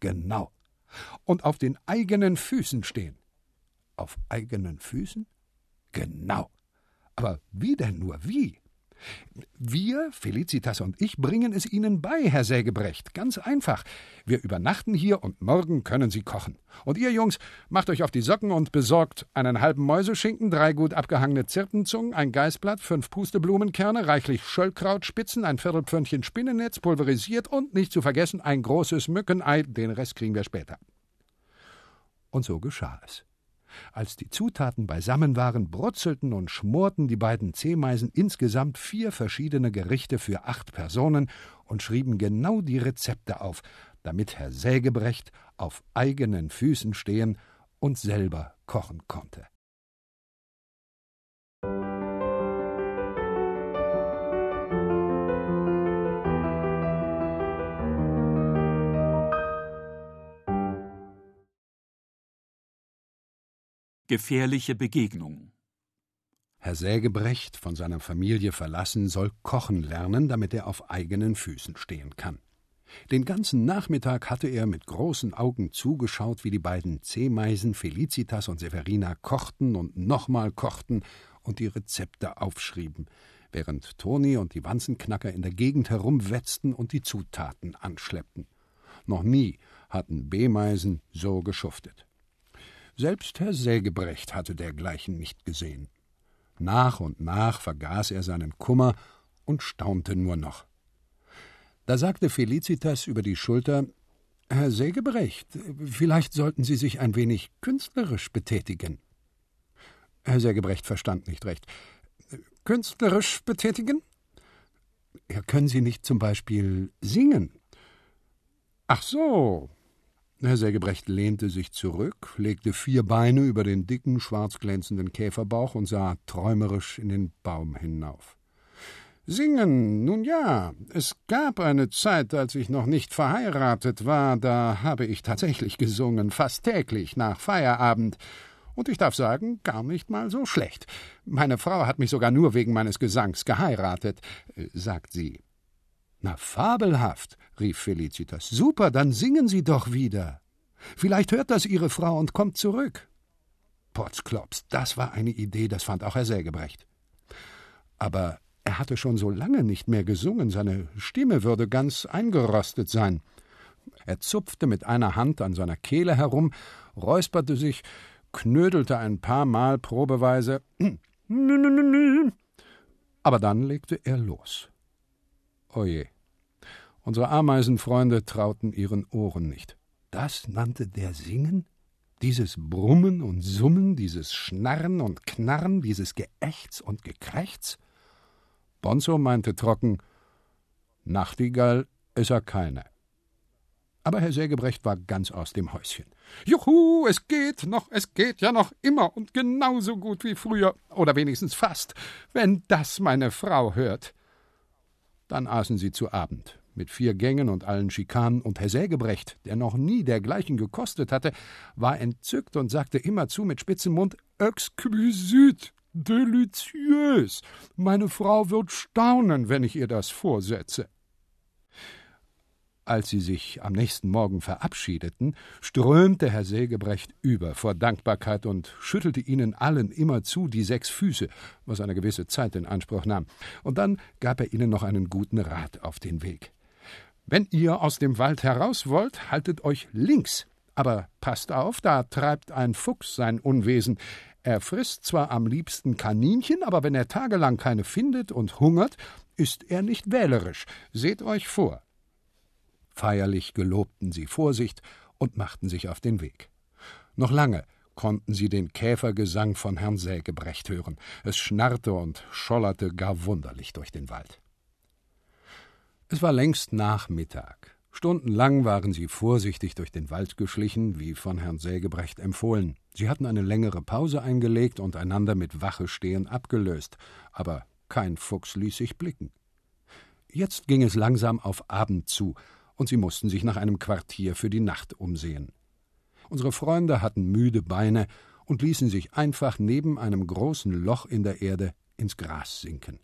Genau. Und auf den eigenen Füßen stehen. Auf eigenen Füßen? Genau. Aber wie denn nur wie? Wir, Felicitas und ich, bringen es Ihnen bei, Herr Sägebrecht. Ganz einfach. Wir übernachten hier und morgen können Sie kochen. Und ihr Jungs, macht euch auf die Socken und besorgt einen halben Mäuseschinken, drei gut abgehangene Zirpenzungen, ein Geißblatt, fünf Pusteblumenkerne, reichlich Schöllkrautspitzen, ein Viertelpfönnchen Spinnennetz, pulverisiert und nicht zu vergessen ein großes Mückenei. Den Rest kriegen wir später. Und so geschah es. Als die Zutaten beisammen waren, brutzelten und schmorten die beiden Zehmeisen insgesamt vier verschiedene Gerichte für acht Personen und schrieben genau die Rezepte auf, damit Herr Sägebrecht auf eigenen Füßen stehen und selber kochen konnte. Gefährliche Begegnung Herr Sägebrecht, von seiner Familie verlassen, soll kochen lernen, damit er auf eigenen Füßen stehen kann. Den ganzen Nachmittag hatte er mit großen Augen zugeschaut, wie die beiden Zehmeisen Felicitas und Severina kochten und nochmal kochten und die Rezepte aufschrieben, während Toni und die Wanzenknacker in der Gegend herumwetzten und die Zutaten anschleppten. Noch nie hatten B-Meisen so geschuftet. Selbst Herr Sägebrecht hatte dergleichen nicht gesehen. Nach und nach vergaß er seinen Kummer und staunte nur noch. Da sagte Felicitas über die Schulter Herr Sägebrecht, vielleicht sollten Sie sich ein wenig künstlerisch betätigen. Herr Sägebrecht verstand nicht recht. Künstlerisch betätigen? Ja, können Sie nicht zum Beispiel singen? Ach so, Herr Sägebrecht lehnte sich zurück, legte vier Beine über den dicken, schwarz glänzenden Käferbauch und sah träumerisch in den Baum hinauf. Singen, nun ja. Es gab eine Zeit, als ich noch nicht verheiratet war, da habe ich tatsächlich gesungen, fast täglich nach Feierabend. Und ich darf sagen, gar nicht mal so schlecht. Meine Frau hat mich sogar nur wegen meines Gesangs geheiratet, äh, sagt sie. Na, fabelhaft, rief Felicitas. Super, dann singen Sie doch wieder. Vielleicht hört das Ihre Frau und kommt zurück. Potzklops, das war eine Idee, das fand auch Herr Sägebrecht. Aber er hatte schon so lange nicht mehr gesungen, seine Stimme würde ganz eingerostet sein. Er zupfte mit einer Hand an seiner Kehle herum, räusperte sich, knödelte ein paar Mal probeweise, aber dann legte er los. Oje. Unsere Ameisenfreunde trauten ihren Ohren nicht. Das nannte der Singen? Dieses Brummen und Summen, dieses Schnarren und Knarren, dieses Geächz und Gekrächz? Bonzo meinte trocken: Nachtigall ist er keine. Aber Herr Sägebrecht war ganz aus dem Häuschen. Juhu, es geht noch, es geht ja noch immer und genauso gut wie früher, oder wenigstens fast, wenn das meine Frau hört. Dann aßen sie zu Abend, mit vier Gängen und allen Schikanen, und Herr Sägebrecht, der noch nie dergleichen gekostet hatte, war entzückt und sagte immerzu mit spitzem Mund Exquisit, Deliciös. Meine Frau wird staunen, wenn ich ihr das vorsetze. Als sie sich am nächsten Morgen verabschiedeten, strömte Herr Sägebrecht über vor Dankbarkeit und schüttelte ihnen allen immerzu die sechs Füße, was eine gewisse Zeit in Anspruch nahm. Und dann gab er ihnen noch einen guten Rat auf den Weg. Wenn ihr aus dem Wald heraus wollt, haltet euch links. Aber passt auf, da treibt ein Fuchs sein Unwesen. Er frisst zwar am liebsten Kaninchen, aber wenn er tagelang keine findet und hungert, ist er nicht wählerisch. Seht euch vor. Feierlich gelobten sie Vorsicht und machten sich auf den Weg. Noch lange konnten sie den Käfergesang von Herrn Sägebrecht hören. Es schnarrte und schollerte gar wunderlich durch den Wald. Es war längst Nachmittag. Stundenlang waren sie vorsichtig durch den Wald geschlichen, wie von Herrn Sägebrecht empfohlen. Sie hatten eine längere Pause eingelegt und einander mit Wache stehen abgelöst, aber kein Fuchs ließ sich blicken. Jetzt ging es langsam auf Abend zu, und sie mussten sich nach einem Quartier für die Nacht umsehen. Unsere Freunde hatten müde Beine und ließen sich einfach neben einem großen Loch in der Erde ins Gras sinken.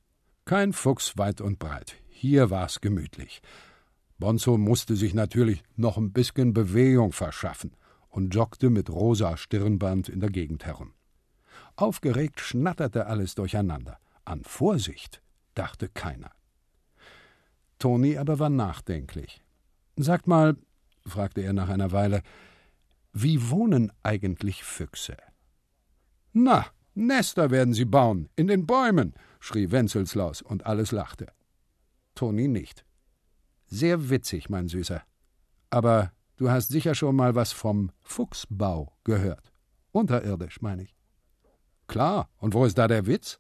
Kein Fuchs weit und breit. Hier war's gemütlich. Bonzo musste sich natürlich noch ein bisschen Bewegung verschaffen und joggte mit rosa Stirnband in der Gegend herum. Aufgeregt schnatterte alles durcheinander. An Vorsicht dachte keiner. Toni aber war nachdenklich. Sagt mal, fragte er nach einer Weile, wie wohnen eigentlich Füchse? Na, Nester werden sie bauen, in den Bäumen, schrie Wenzelslaus, und alles lachte. Toni nicht. Sehr witzig, mein Süßer. Aber du hast sicher schon mal was vom Fuchsbau gehört. Unterirdisch, meine ich. Klar, und wo ist da der Witz?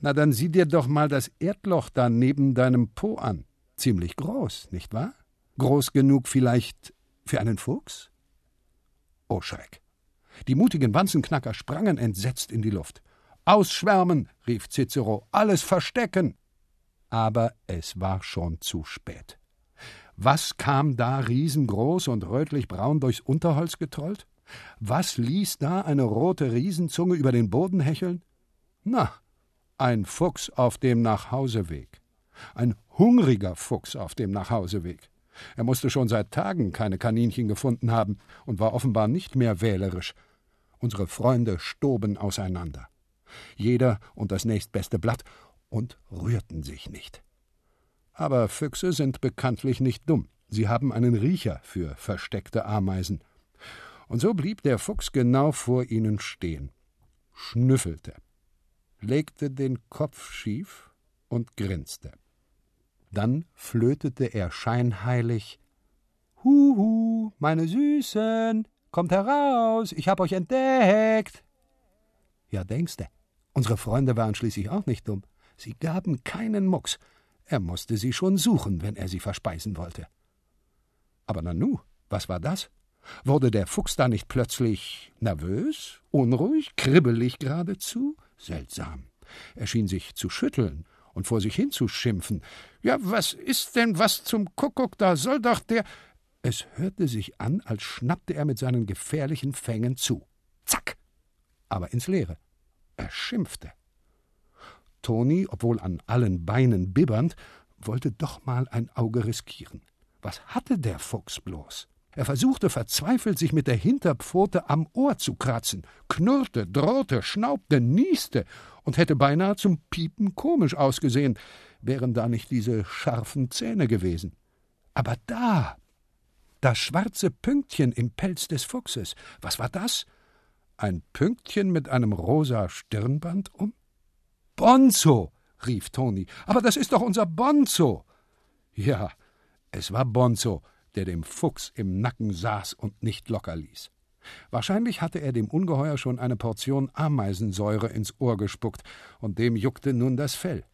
Na, dann sieh dir doch mal das Erdloch da neben deinem Po an. Ziemlich groß, nicht wahr? Groß genug vielleicht für einen Fuchs? Oh Schreck! Die mutigen Wanzenknacker sprangen entsetzt in die Luft. Ausschwärmen, rief Cicero, alles verstecken! aber es war schon zu spät. Was kam da riesengroß und rötlich-braun durchs Unterholz getrollt? Was ließ da eine rote Riesenzunge über den Boden hecheln? Na, ein Fuchs auf dem Nachhauseweg. Ein hungriger Fuchs auf dem Nachhauseweg. Er musste schon seit Tagen keine Kaninchen gefunden haben und war offenbar nicht mehr wählerisch. Unsere Freunde stoben auseinander. Jeder und das nächstbeste Blatt und rührten sich nicht. Aber Füchse sind bekanntlich nicht dumm. Sie haben einen Riecher für versteckte Ameisen. Und so blieb der Fuchs genau vor ihnen stehen, schnüffelte, legte den Kopf schief und grinste. Dann flötete er scheinheilig Huhu, meine Süßen, kommt heraus, ich hab euch entdeckt. Ja, denkste, unsere Freunde waren schließlich auch nicht dumm. Sie gaben keinen Mucks. Er musste sie schon suchen, wenn er sie verspeisen wollte. Aber nanu, was war das? Wurde der Fuchs da nicht plötzlich nervös, unruhig, kribbelig geradezu? Seltsam. Er schien sich zu schütteln und vor sich hinzuschimpfen. Ja, was ist denn was zum Kuckuck, da soll doch der. Es hörte sich an, als schnappte er mit seinen gefährlichen Fängen zu. Zack! Aber ins Leere. Er schimpfte. Toni, obwohl an allen Beinen bibbernd, wollte doch mal ein Auge riskieren. Was hatte der Fuchs bloß? Er versuchte verzweifelt, sich mit der Hinterpfote am Ohr zu kratzen, knurrte, drohte, schnaubte, nieste und hätte beinahe zum Piepen komisch ausgesehen, wären da nicht diese scharfen Zähne gewesen. Aber da, das schwarze Pünktchen im Pelz des Fuchses, was war das? Ein Pünktchen mit einem rosa Stirnband um? Bonzo, rief Toni, aber das ist doch unser Bonzo. Ja, es war Bonzo, der dem Fuchs im Nacken saß und nicht locker ließ. Wahrscheinlich hatte er dem Ungeheuer schon eine Portion Ameisensäure ins Ohr gespuckt, und dem juckte nun das Fell.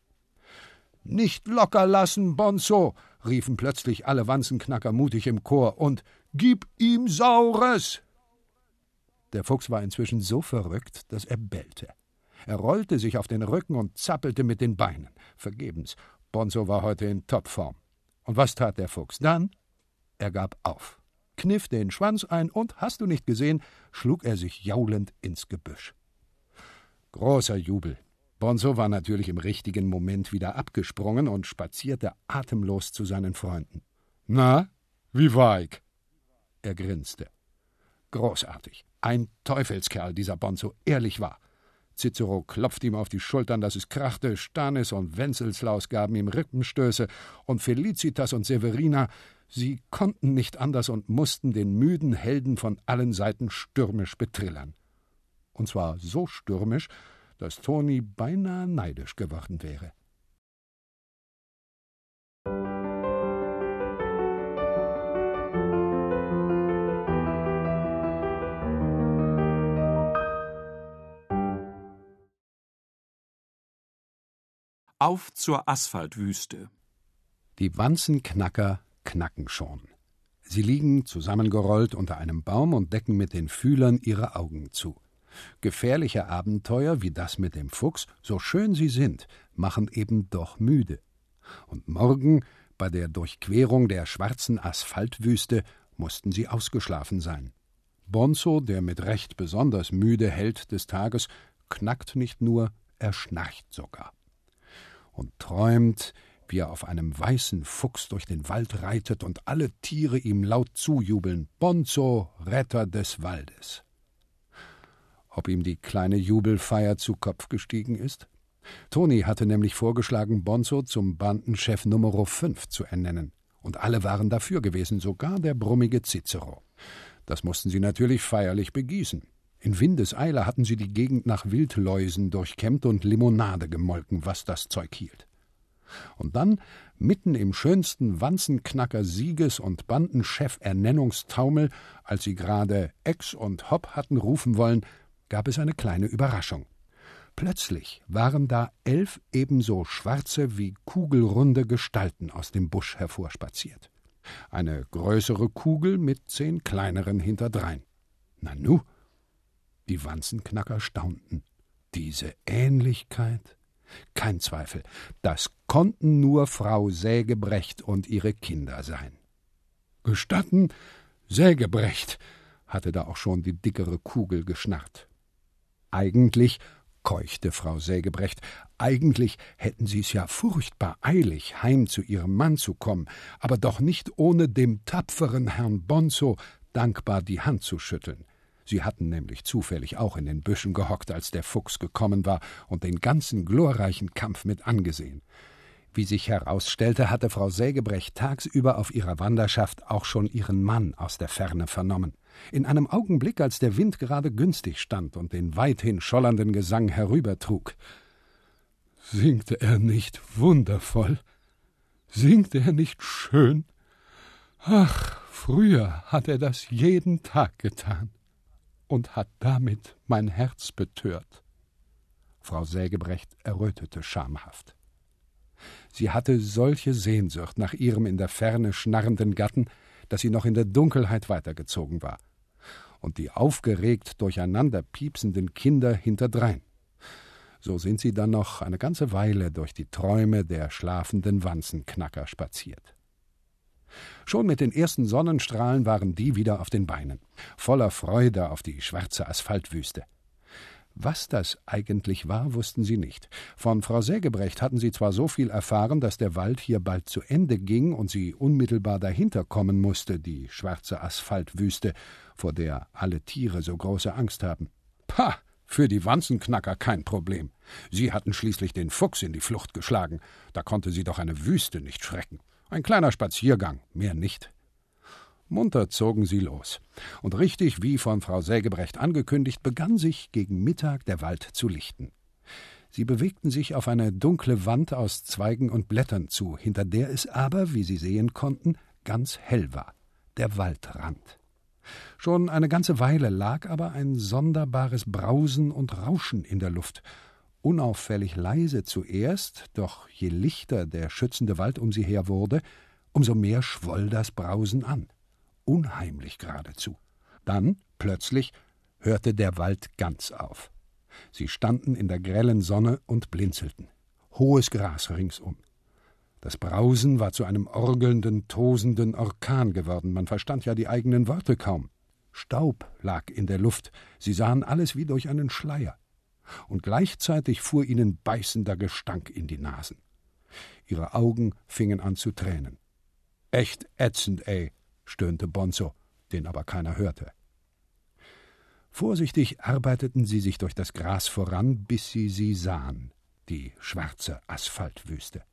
Nicht locker lassen, Bonzo, riefen plötzlich alle Wanzenknacker mutig im Chor, und gib ihm Saures! Der Fuchs war inzwischen so verrückt, dass er bellte. Er rollte sich auf den Rücken und zappelte mit den Beinen. Vergebens. Bonzo war heute in Topform. Und was tat der Fuchs dann? Er gab auf, kniff den Schwanz ein und, hast du nicht gesehen, schlug er sich jaulend ins Gebüsch. Großer Jubel. Bonzo war natürlich im richtigen Moment wieder abgesprungen und spazierte atemlos zu seinen Freunden. Na, wie war ich? Er grinste. Großartig. Ein Teufelskerl, dieser Bonzo, ehrlich wahr. Cicero klopfte ihm auf die Schultern, dass es krachte, Stanis und Wenzelslaus gaben ihm Rippenstöße, und Felicitas und Severina, sie konnten nicht anders und mussten den müden Helden von allen Seiten stürmisch betrillern. Und zwar so stürmisch, dass Toni beinahe neidisch geworden wäre. Auf zur Asphaltwüste. Die Wanzenknacker knacken schon. Sie liegen zusammengerollt unter einem Baum und decken mit den Fühlern ihre Augen zu. Gefährliche Abenteuer wie das mit dem Fuchs, so schön sie sind, machen eben doch müde. Und morgen, bei der Durchquerung der schwarzen Asphaltwüste, mussten sie ausgeschlafen sein. Bonzo, der mit Recht besonders müde Held des Tages, knackt nicht nur, er schnarcht sogar und träumt, wie er auf einem weißen Fuchs durch den Wald reitet und alle Tiere ihm laut zujubeln: Bonzo, Retter des Waldes. Ob ihm die kleine Jubelfeier zu Kopf gestiegen ist? Toni hatte nämlich vorgeschlagen, Bonzo zum Bandenchef Nummer 5 zu ernennen. Und alle waren dafür gewesen, sogar der brummige Cicero. Das mussten sie natürlich feierlich begießen. In Windeseile hatten sie die Gegend nach Wildläusen durchkämmt und Limonade gemolken, was das Zeug hielt. Und dann, mitten im schönsten Wanzenknacker Sieges- und Bandenchef-Ernennungstaumel, als sie gerade Ex und Hopp hatten rufen wollen, gab es eine kleine Überraschung. Plötzlich waren da elf ebenso schwarze wie kugelrunde Gestalten aus dem Busch hervorspaziert. Eine größere Kugel mit zehn kleineren hinterdrein. Nanu, die Wanzenknacker staunten. Diese Ähnlichkeit? Kein Zweifel, das konnten nur Frau Sägebrecht und ihre Kinder sein. Gestatten, Sägebrecht, hatte da auch schon die dickere Kugel geschnarrt. Eigentlich, keuchte Frau Sägebrecht, eigentlich hätten sie es ja furchtbar eilig, heim zu ihrem Mann zu kommen, aber doch nicht ohne dem tapferen Herrn Bonzo dankbar die Hand zu schütteln. Sie hatten nämlich zufällig auch in den Büschen gehockt, als der Fuchs gekommen war und den ganzen glorreichen Kampf mit angesehen. Wie sich herausstellte, hatte Frau Sägebrecht tagsüber auf ihrer Wanderschaft auch schon ihren Mann aus der Ferne vernommen. In einem Augenblick, als der Wind gerade günstig stand und den weithin schollernden Gesang herübertrug. Singt er nicht wundervoll? Singt er nicht schön? Ach, früher hat er das jeden Tag getan und hat damit mein Herz betört. Frau Sägebrecht errötete schamhaft. Sie hatte solche Sehnsucht nach ihrem in der Ferne schnarrenden Gatten, dass sie noch in der Dunkelheit weitergezogen war. Und die aufgeregt durcheinander piepsenden Kinder hinterdrein. So sind sie dann noch eine ganze Weile durch die Träume der schlafenden Wanzenknacker spaziert. Schon mit den ersten Sonnenstrahlen waren die wieder auf den Beinen, voller Freude auf die schwarze Asphaltwüste. Was das eigentlich war, wussten sie nicht. Von Frau Sägebrecht hatten sie zwar so viel erfahren, dass der Wald hier bald zu Ende ging und sie unmittelbar dahinter kommen musste, die schwarze Asphaltwüste, vor der alle Tiere so große Angst haben. Pah! Für die Wanzenknacker kein Problem. Sie hatten schließlich den Fuchs in die Flucht geschlagen. Da konnte sie doch eine Wüste nicht schrecken. Ein kleiner Spaziergang, mehr nicht. Munter zogen sie los. Und richtig wie von Frau Sägebrecht angekündigt, begann sich gegen Mittag der Wald zu lichten. Sie bewegten sich auf eine dunkle Wand aus Zweigen und Blättern zu, hinter der es aber, wie sie sehen konnten, ganz hell war. Der Waldrand. Schon eine ganze Weile lag aber ein sonderbares Brausen und Rauschen in der Luft, unauffällig leise zuerst, doch je lichter der schützende Wald um sie her wurde, umso mehr schwoll das Brausen an, unheimlich geradezu. Dann, plötzlich, hörte der Wald ganz auf. Sie standen in der grellen Sonne und blinzelten. Hohes Gras ringsum. Das Brausen war zu einem orgelnden, tosenden Orkan geworden, man verstand ja die eigenen Worte kaum. Staub lag in der Luft, sie sahen alles wie durch einen Schleier. Und gleichzeitig fuhr ihnen beißender Gestank in die Nasen. Ihre Augen fingen an zu tränen. Echt ätzend, ey, stöhnte Bonzo, den aber keiner hörte. Vorsichtig arbeiteten sie sich durch das Gras voran, bis sie sie sahen, die schwarze Asphaltwüste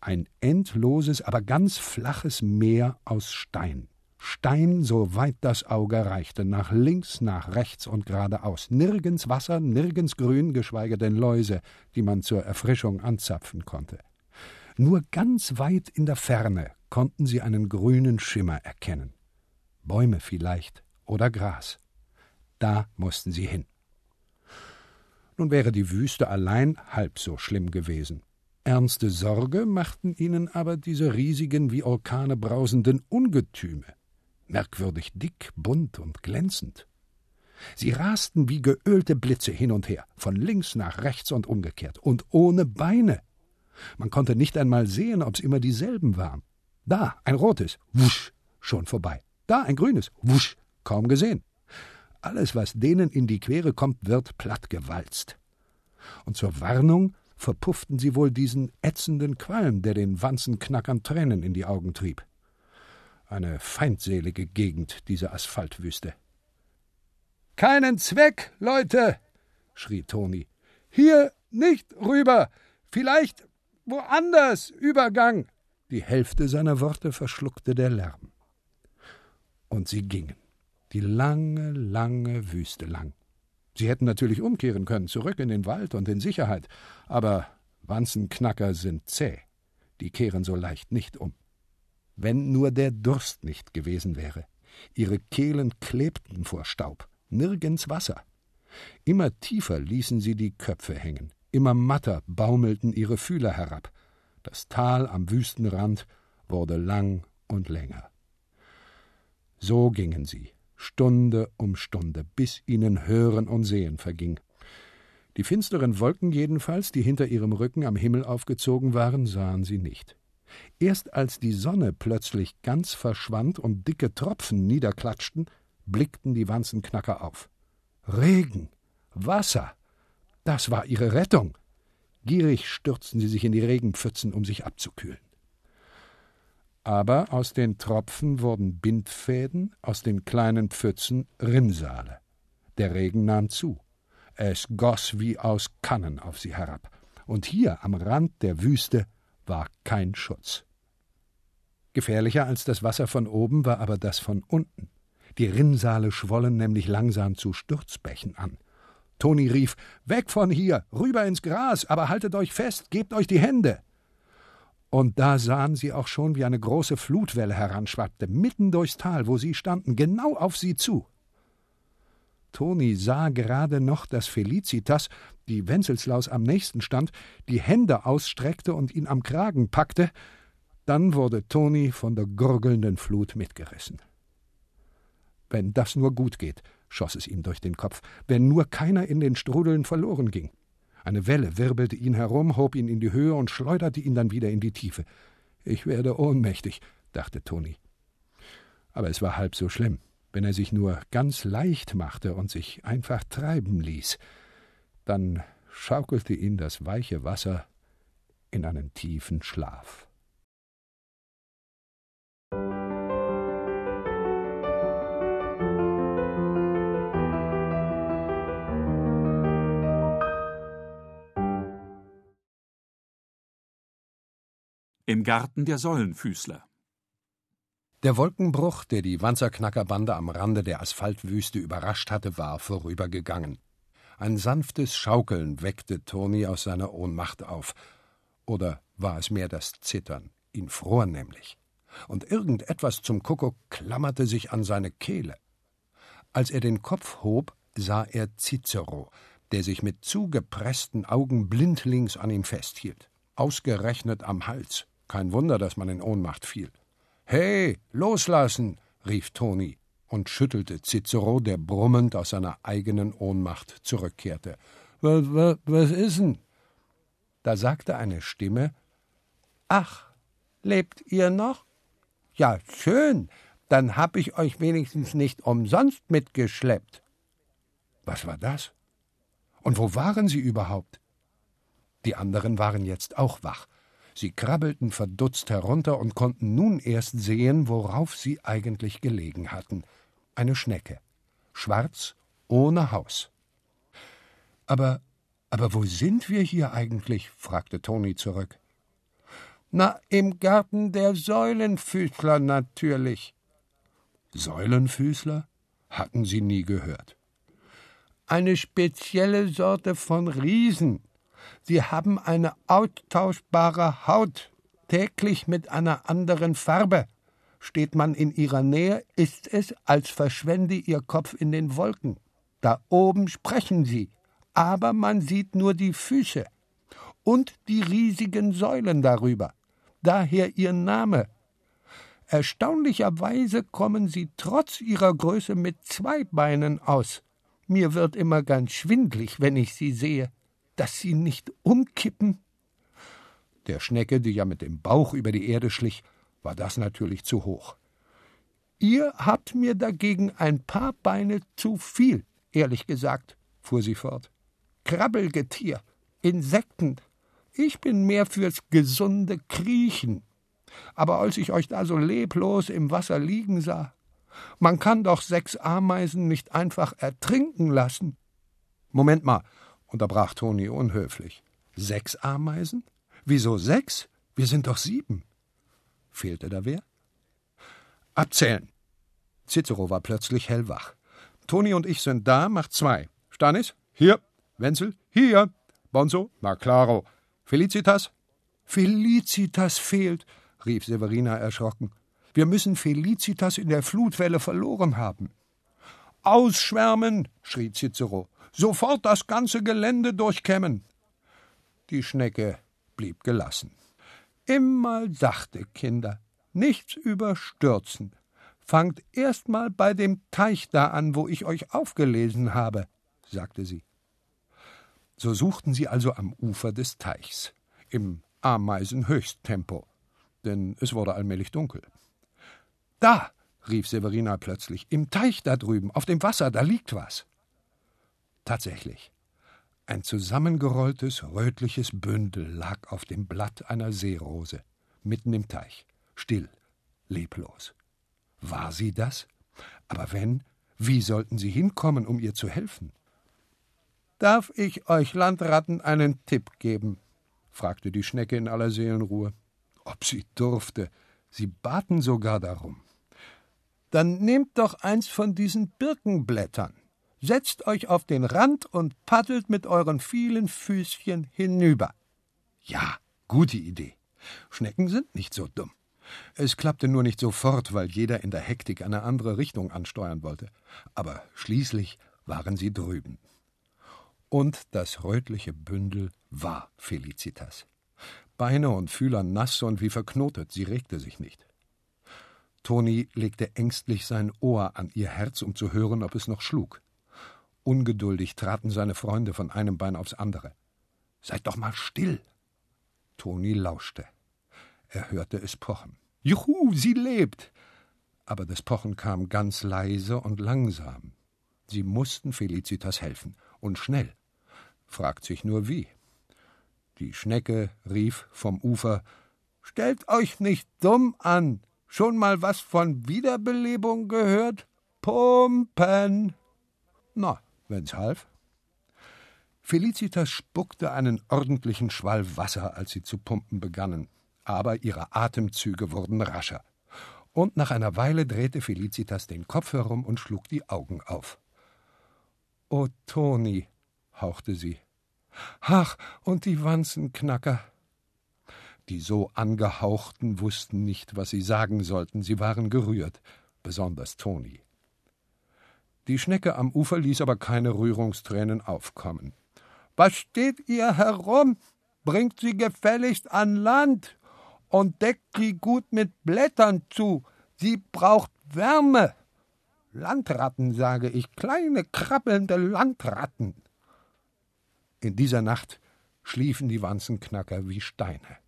ein endloses, aber ganz flaches Meer aus Stein. Stein, so weit das Auge reichte, nach links, nach rechts und geradeaus. Nirgends Wasser, nirgends Grün, geschweige denn Läuse, die man zur Erfrischung anzapfen konnte. Nur ganz weit in der Ferne konnten sie einen grünen Schimmer erkennen. Bäume vielleicht oder Gras. Da mussten sie hin. Nun wäre die Wüste allein halb so schlimm gewesen. Ernste Sorge machten ihnen aber diese riesigen, wie Orkane brausenden Ungetüme, merkwürdig dick, bunt und glänzend. Sie rasten wie geölte Blitze hin und her, von links nach rechts und umgekehrt, und ohne Beine. Man konnte nicht einmal sehen, ob's immer dieselben waren. Da ein rotes, wusch, schon vorbei. Da ein grünes, wusch, kaum gesehen. Alles, was denen in die Quere kommt, wird plattgewalzt. Und zur Warnung verpufften sie wohl diesen ätzenden Qualm, der den Wanzenknackern Tränen in die Augen trieb. Eine feindselige Gegend, diese Asphaltwüste. Keinen Zweck, Leute, schrie Toni. Hier nicht rüber, vielleicht woanders Übergang. Die Hälfte seiner Worte verschluckte der Lärm. Und sie gingen, die lange, lange Wüste lang. Sie hätten natürlich umkehren können, zurück in den Wald und in Sicherheit, aber Wanzenknacker sind zäh, die kehren so leicht nicht um. Wenn nur der Durst nicht gewesen wäre. Ihre Kehlen klebten vor Staub, nirgends Wasser. Immer tiefer ließen sie die Köpfe hängen, immer matter baumelten ihre Fühler herab. Das Tal am Wüstenrand wurde lang und länger. So gingen sie, Stunde um Stunde, bis ihnen Hören und Sehen verging. Die finsteren Wolken jedenfalls, die hinter ihrem Rücken am Himmel aufgezogen waren, sahen sie nicht. Erst als die Sonne plötzlich ganz verschwand und dicke Tropfen niederklatschten, blickten die Wanzenknacker auf. Regen, Wasser, das war ihre Rettung. Gierig stürzten sie sich in die Regenpfützen, um sich abzukühlen. Aber aus den Tropfen wurden Bindfäden, aus den kleinen Pfützen Rinnsale. Der Regen nahm zu. Es goss wie aus Kannen auf sie herab. Und hier am Rand der Wüste war kein Schutz. Gefährlicher als das Wasser von oben war aber das von unten. Die Rinnsale schwollen nämlich langsam zu Sturzbächen an. Toni rief: Weg von hier, rüber ins Gras, aber haltet euch fest, gebt euch die Hände. Und da sahen sie auch schon, wie eine große Flutwelle heranschwappte, mitten durchs Tal, wo sie standen, genau auf sie zu. Toni sah gerade noch, dass Felicitas, die Wenzelslaus am nächsten stand, die Hände ausstreckte und ihn am Kragen packte. Dann wurde Toni von der gurgelnden Flut mitgerissen. Wenn das nur gut geht, schoss es ihm durch den Kopf, wenn nur keiner in den Strudeln verloren ging. Eine Welle wirbelte ihn herum, hob ihn in die Höhe und schleuderte ihn dann wieder in die Tiefe. Ich werde ohnmächtig, dachte Toni. Aber es war halb so schlimm, wenn er sich nur ganz leicht machte und sich einfach treiben ließ. Dann schaukelte ihn das weiche Wasser in einen tiefen Schlaf. Im Garten der Säulenfüßler. Der Wolkenbruch, der die Wanzerknackerbande am Rande der Asphaltwüste überrascht hatte, war vorübergegangen. Ein sanftes Schaukeln weckte Toni aus seiner Ohnmacht auf. Oder war es mehr das Zittern? Ihn fror nämlich. Und irgendetwas zum Kuckuck klammerte sich an seine Kehle. Als er den Kopf hob, sah er Cicero, der sich mit zugepressten Augen blindlings an ihm festhielt. Ausgerechnet am Hals. Kein Wunder, dass man in Ohnmacht fiel. Hey, loslassen! rief Toni und schüttelte Cicero, der brummend aus seiner eigenen Ohnmacht zurückkehrte. Was, ist denn? Da sagte eine Stimme: Ach, lebt ihr noch? Ja, schön, dann hab ich euch wenigstens nicht umsonst mitgeschleppt. Was war das? Und wo waren sie überhaupt? Die anderen waren jetzt auch wach. Sie krabbelten verdutzt herunter und konnten nun erst sehen, worauf sie eigentlich gelegen hatten. Eine Schnecke. Schwarz, ohne Haus. Aber, aber wo sind wir hier eigentlich? fragte Toni zurück. Na, im Garten der Säulenfüßler natürlich. Säulenfüßler? Hatten sie nie gehört. Eine spezielle Sorte von Riesen, Sie haben eine austauschbare Haut, täglich mit einer anderen Farbe. Steht man in ihrer Nähe, ist es, als verschwende ihr Kopf in den Wolken. Da oben sprechen sie, aber man sieht nur die Füße und die riesigen Säulen darüber. Daher ihr Name. Erstaunlicherweise kommen sie trotz ihrer Größe mit zwei Beinen aus. Mir wird immer ganz schwindlig, wenn ich sie sehe dass sie nicht umkippen? Der Schnecke, die ja mit dem Bauch über die Erde schlich, war das natürlich zu hoch. Ihr habt mir dagegen ein paar Beine zu viel, ehrlich gesagt, fuhr sie fort. Krabbelgetier, Insekten. Ich bin mehr fürs gesunde Kriechen. Aber als ich euch da so leblos im Wasser liegen sah, man kann doch sechs Ameisen nicht einfach ertrinken lassen. Moment mal, unterbrach Toni unhöflich. Sechs Ameisen? Wieso sechs? Wir sind doch sieben. Fehlte da wer? Abzählen. Cicero war plötzlich hellwach. Toni und ich sind da, macht zwei. Stanis? Hier. Wenzel? Hier. Bonzo? Na claro. Felicitas? Felicitas fehlt, rief Severina erschrocken. Wir müssen Felicitas in der Flutwelle verloren haben. Ausschwärmen, schrie Cicero sofort das ganze Gelände durchkämmen. Die Schnecke blieb gelassen. Immer sachte, Kinder, nichts überstürzen. Fangt erst mal bei dem Teich da an, wo ich euch aufgelesen habe, sagte sie. So suchten sie also am Ufer des Teichs, im Ameisenhöchsttempo, denn es wurde allmählich dunkel. Da, rief Severina plötzlich, im Teich da drüben, auf dem Wasser, da liegt was. Tatsächlich. Ein zusammengerolltes, rötliches Bündel lag auf dem Blatt einer Seerose, mitten im Teich, still, leblos. War sie das? Aber wenn, wie sollten sie hinkommen, um ihr zu helfen? Darf ich euch Landratten einen Tipp geben? fragte die Schnecke in aller Seelenruhe. Ob sie durfte, sie baten sogar darum. Dann nehmt doch eins von diesen Birkenblättern. Setzt euch auf den Rand und paddelt mit euren vielen Füßchen hinüber. Ja, gute Idee. Schnecken sind nicht so dumm. Es klappte nur nicht sofort, weil jeder in der Hektik eine andere Richtung ansteuern wollte. Aber schließlich waren sie drüben. Und das rötliche Bündel war Felicitas. Beine und Fühler nass und wie verknotet, sie regte sich nicht. Toni legte ängstlich sein Ohr an ihr Herz, um zu hören, ob es noch schlug. Ungeduldig traten seine Freunde von einem Bein aufs andere. Seid doch mal still. Toni lauschte. Er hörte es pochen. Juhu, sie lebt! Aber das Pochen kam ganz leise und langsam. Sie mussten Felicitas helfen. Und schnell. Fragt sich nur wie. Die Schnecke rief vom Ufer Stellt euch nicht dumm an. Schon mal was von Wiederbelebung gehört? Pumpen. Na, wenn's half. Felicitas spuckte einen ordentlichen Schwall Wasser, als sie zu pumpen begannen, aber ihre Atemzüge wurden rascher. Und nach einer Weile drehte Felicitas den Kopf herum und schlug die Augen auf. O Toni, hauchte sie. Ach, und die Wanzenknacker. Die so angehauchten wussten nicht, was sie sagen sollten, sie waren gerührt, besonders Toni. Die Schnecke am Ufer ließ aber keine Rührungstränen aufkommen. Was steht ihr herum? Bringt sie gefälligst an Land und deckt sie gut mit Blättern zu. Sie braucht Wärme. Landratten, sage ich, kleine krabbelnde Landratten. In dieser Nacht schliefen die Wanzenknacker wie Steine.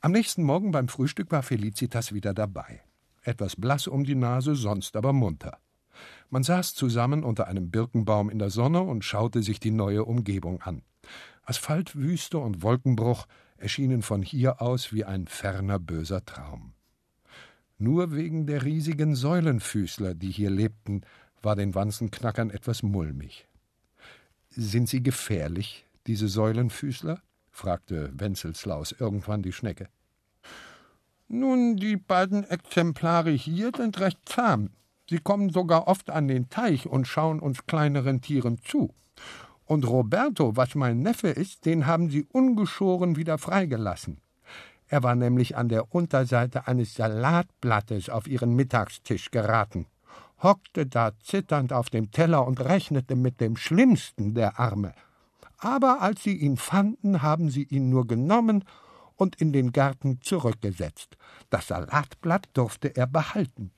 Am nächsten Morgen beim Frühstück war Felicitas wieder dabei. Etwas blass um die Nase, sonst aber munter. Man saß zusammen unter einem Birkenbaum in der Sonne und schaute sich die neue Umgebung an. Asphaltwüste und Wolkenbruch erschienen von hier aus wie ein ferner böser Traum. Nur wegen der riesigen Säulenfüßler, die hier lebten, war den Wanzenknackern etwas mulmig. Sind sie gefährlich, diese Säulenfüßler? fragte Wenzelslaus irgendwann die Schnecke. Nun, die beiden Exemplare hier sind recht zahm. Sie kommen sogar oft an den Teich und schauen uns kleineren Tieren zu. Und Roberto, was mein Neffe ist, den haben sie ungeschoren wieder freigelassen. Er war nämlich an der Unterseite eines Salatblattes auf ihren Mittagstisch geraten, hockte da zitternd auf dem Teller und rechnete mit dem Schlimmsten der Arme aber als sie ihn fanden, haben sie ihn nur genommen und in den Garten zurückgesetzt. Das Salatblatt durfte er behalten.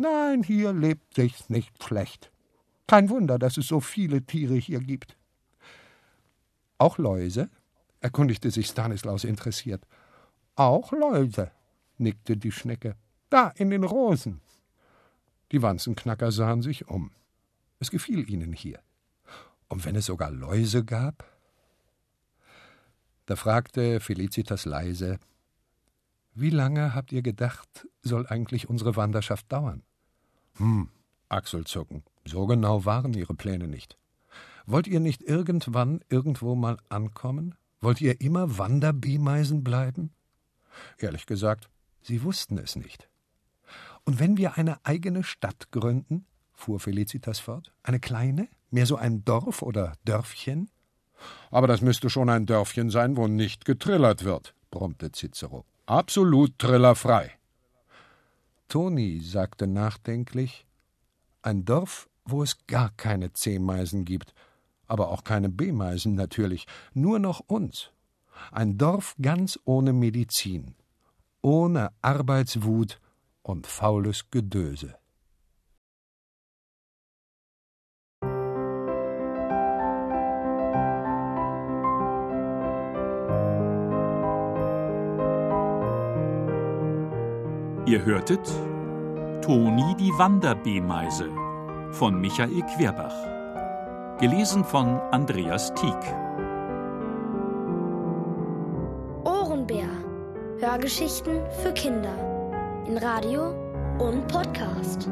Nein, hier lebt sich's nicht schlecht. Kein Wunder, dass es so viele Tiere hier gibt. Auch Läuse? erkundigte sich Stanislaus interessiert. Auch Läuse, nickte die Schnecke. Da, in den Rosen. Die Wanzenknacker sahen sich um. Es gefiel ihnen hier. Und wenn es sogar Läuse gab? Da fragte Felicitas leise Wie lange habt ihr gedacht, soll eigentlich unsere Wanderschaft dauern? Hm, Achselzucken. So genau waren ihre Pläne nicht. Wollt ihr nicht irgendwann irgendwo mal ankommen? Wollt ihr immer Wanderbeemeisen bleiben? Ehrlich gesagt, sie wussten es nicht. Und wenn wir eine eigene Stadt gründen, fuhr Felicitas fort, eine kleine, Mehr so ein Dorf oder Dörfchen? Aber das müsste schon ein Dörfchen sein, wo nicht getrillert wird, brummte Cicero. Absolut trillerfrei. Toni sagte nachdenklich: Ein Dorf, wo es gar keine C-Meisen gibt, aber auch keine B-Meisen natürlich, nur noch uns. Ein Dorf ganz ohne Medizin, ohne Arbeitswut und faules Gedöse. Ihr hörtet Toni die Wanderbeemeise von Michael Querbach. Gelesen von Andreas Tieck. Ohrenbär. Hörgeschichten für Kinder. In Radio und Podcast.